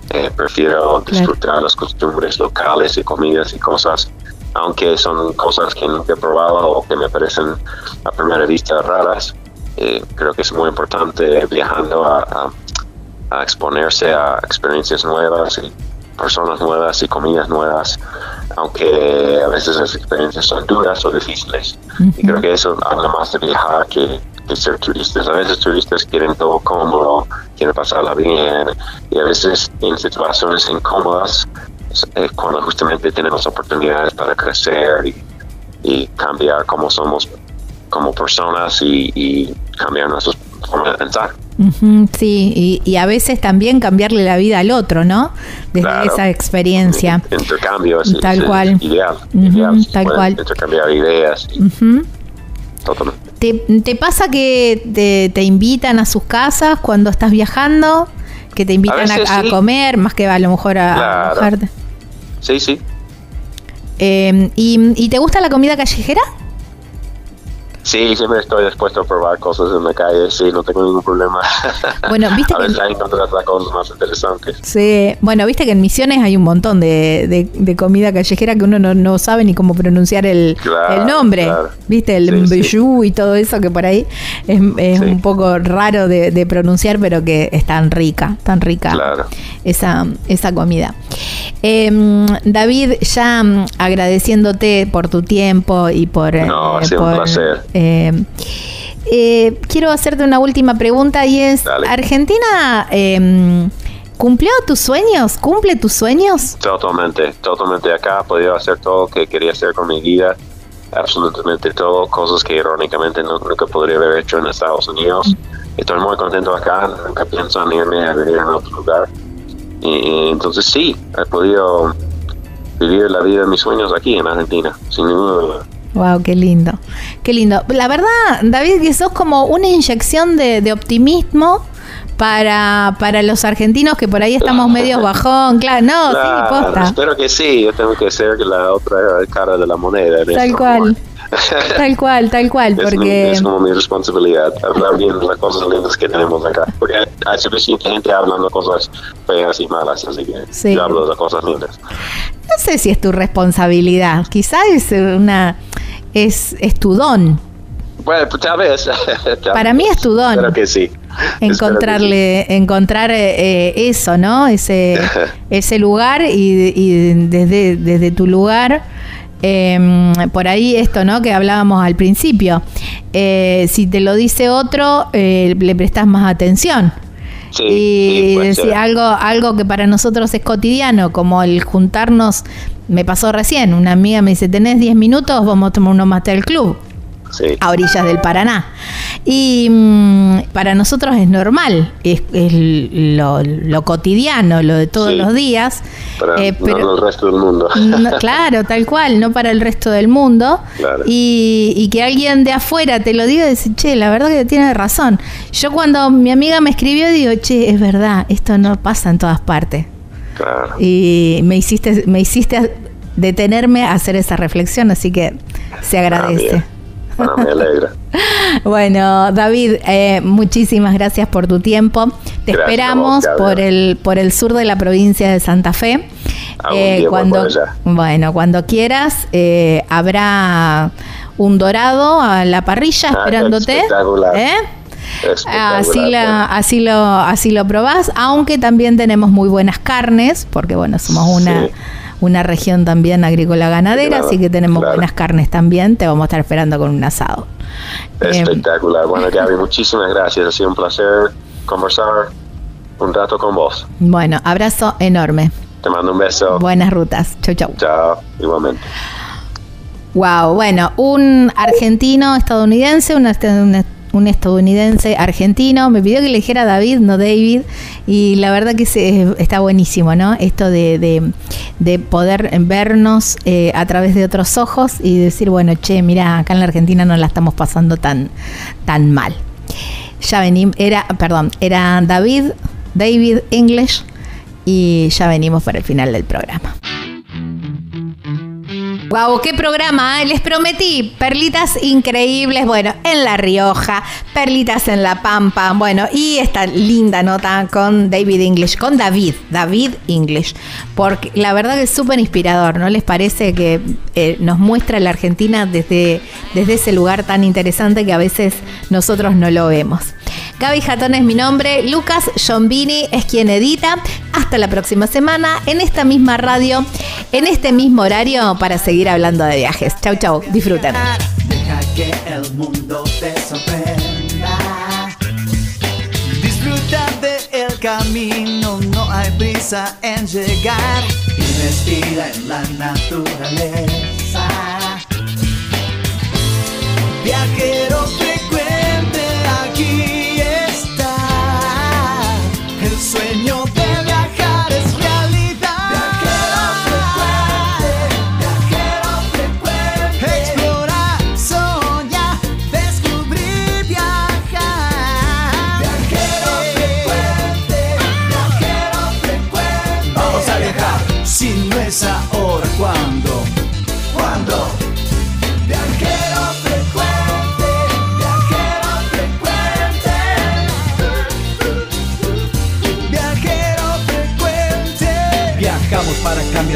Eh, prefiero disfrutar las costumbres locales y comidas y cosas aunque son cosas que nunca he probado o que me parecen a primera vista raras, eh, creo que es muy importante viajando a, exponerse a experiencias nuevas y personas nuevas y comidas nuevas, aunque a veces las experiencias son duras o difíciles. Y creo que eso habla más de viajar que, que ser turistas. A veces turistas quieren todo cómodo, quieren pasarla bien, y a veces en situaciones incómodas es cuando justamente tenemos oportunidades para crecer y, cambiar cómo somos como personas y, cambiar nuestra forma de pensar. sí, y, a veces también cambiarle la vida al otro, ¿no? Desde esa experiencia. Intercambio tal cual. ideal. tal cual. Intercambiar ideas. ¿Te, ¿Te, pasa que te, te, invitan a sus casas cuando estás viajando? ¿Que te invitan a, comer más que a lo mejor a, sí, sí. ¿y, ¿Y te gusta la comida callejera? Sí, siempre estoy dispuesto a probar cosas en la calle, sí, no tengo ningún problema. Bueno, viste a que... veces hay cosas más interesantes. Sí, bueno, viste que en Misiones hay un montón de, de, de comida callejera que uno no, no, sabe ni cómo pronunciar el, claro, el nombre. Claro. Viste, el sí, sí. y todo eso que por ahí es, es sí. un poco raro de, de, pronunciar, pero que es tan rica, tan rica claro. esa, esa comida. Eh, David, ya agradeciéndote por tu tiempo y por... No, eh, ha sido por, un placer. Eh, eh, quiero hacerte una última pregunta y es, Dale. ¿Argentina eh, cumplió tus sueños? ¿Cumple tus sueños? Totalmente, totalmente acá. He podido hacer todo lo que quería hacer con mi vida. Absolutamente todo, cosas que irónicamente no, nunca podría haber hecho en Estados Unidos. Estoy muy contento acá, nunca pienso en irme a vivir en otro lugar. Y, y entonces sí, he podido vivir la vida de mis sueños aquí en Argentina, sin ninguna duda. Wow, qué lindo, qué lindo. La verdad, David, que sos como una inyección de, de optimismo para, para los argentinos que por ahí estamos medio bajón, claro, no, claro, sí, posta. Espero que sí, yo tengo que ser la otra cara de la moneda. Tal cual. tal cual, tal cual, es porque... Mi, es como mi responsabilidad, hablar bien de las cosas lindas que tenemos acá, porque hay suficiente gente hablando cosas feas y malas, así que sí. yo hablo de las cosas lindas. No sé si es tu responsabilidad, quizás es una... es, es tu don. Bueno, pues, tal vez. Para mí es tu don. Espero que sí. Encontrarle, que sí. encontrar eh, eso, ¿no? Ese, ese lugar y, y desde, desde tu lugar eh, por ahí esto, ¿no? Que hablábamos al principio. Eh, si te lo dice otro, eh, le prestas más atención. Sí, y sí, decir algo, algo que para nosotros es cotidiano, como el juntarnos, me pasó recién, una amiga me dice, tenés 10 minutos, vamos a tomar uno más del club. Sí. a orillas del Paraná. Y mmm, para nosotros es normal, es, es lo, lo, cotidiano, lo de todos sí. los días. Para eh, pero, no el resto del mundo. No, claro, tal cual, no para el resto del mundo. Claro. Y, y, que alguien de afuera te lo diga y decir, che, la verdad que tiene razón. Yo cuando mi amiga me escribió digo, che, es verdad, esto no pasa en todas partes. Claro. Y me hiciste, me hiciste detenerme a hacer esa reflexión, así que se agradece. Ah, bueno, me alegra. bueno, David, eh, muchísimas gracias por tu tiempo. Te gracias esperamos vos, por el por el sur de la provincia de Santa Fe. Eh, cuando bueno, cuando quieras eh, habrá un dorado a la parrilla ah, esperándote. ¿eh? Así, la, así lo así lo probás, aunque también tenemos muy buenas carnes, porque bueno, somos una sí una región también agrícola ganadera, claro, así que tenemos claro. buenas carnes también. Te vamos a estar esperando con un asado. Espectacular. Eh, bueno, Gaby, muchísimas gracias. Ha sido un placer conversar un rato con vos. Bueno, abrazo enorme. Te mando un beso. Buenas rutas. Chau, chau. Chao, igualmente. Wow, bueno, un argentino estadounidense, una, una un estadounidense argentino. Me pidió que le dijera David, no David. Y la verdad que está buenísimo, ¿no? Esto de poder vernos eh, a través de otros ojos y decir, bueno, che, mira, acá en la Argentina no la estamos pasando tan, tan mal. Ya venimos, era, perdón, era David, David English. Y ya venimos para el final del programa. Wow, qué programa, ¿eh? les prometí perlitas increíbles, bueno, en La Rioja, perlitas en La Pampa, bueno, y esta linda nota con David English, con David, David English, porque la verdad que es súper inspirador, ¿no les parece que eh, nos muestra la Argentina desde, desde ese lugar tan interesante que a veces nosotros no lo vemos? Gaby Jatón es mi nombre, Lucas Giombini es quien edita. Hasta la próxima semana en esta misma radio, en este mismo horario para seguir hablando de viajes. Chau, chau, disfruten. Deja que el mundo te sorprenda. Disfruta del camino, no hay prisa en llegar. Y respira en la naturaleza. Viajero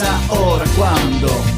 Viajero frecuente. Vamos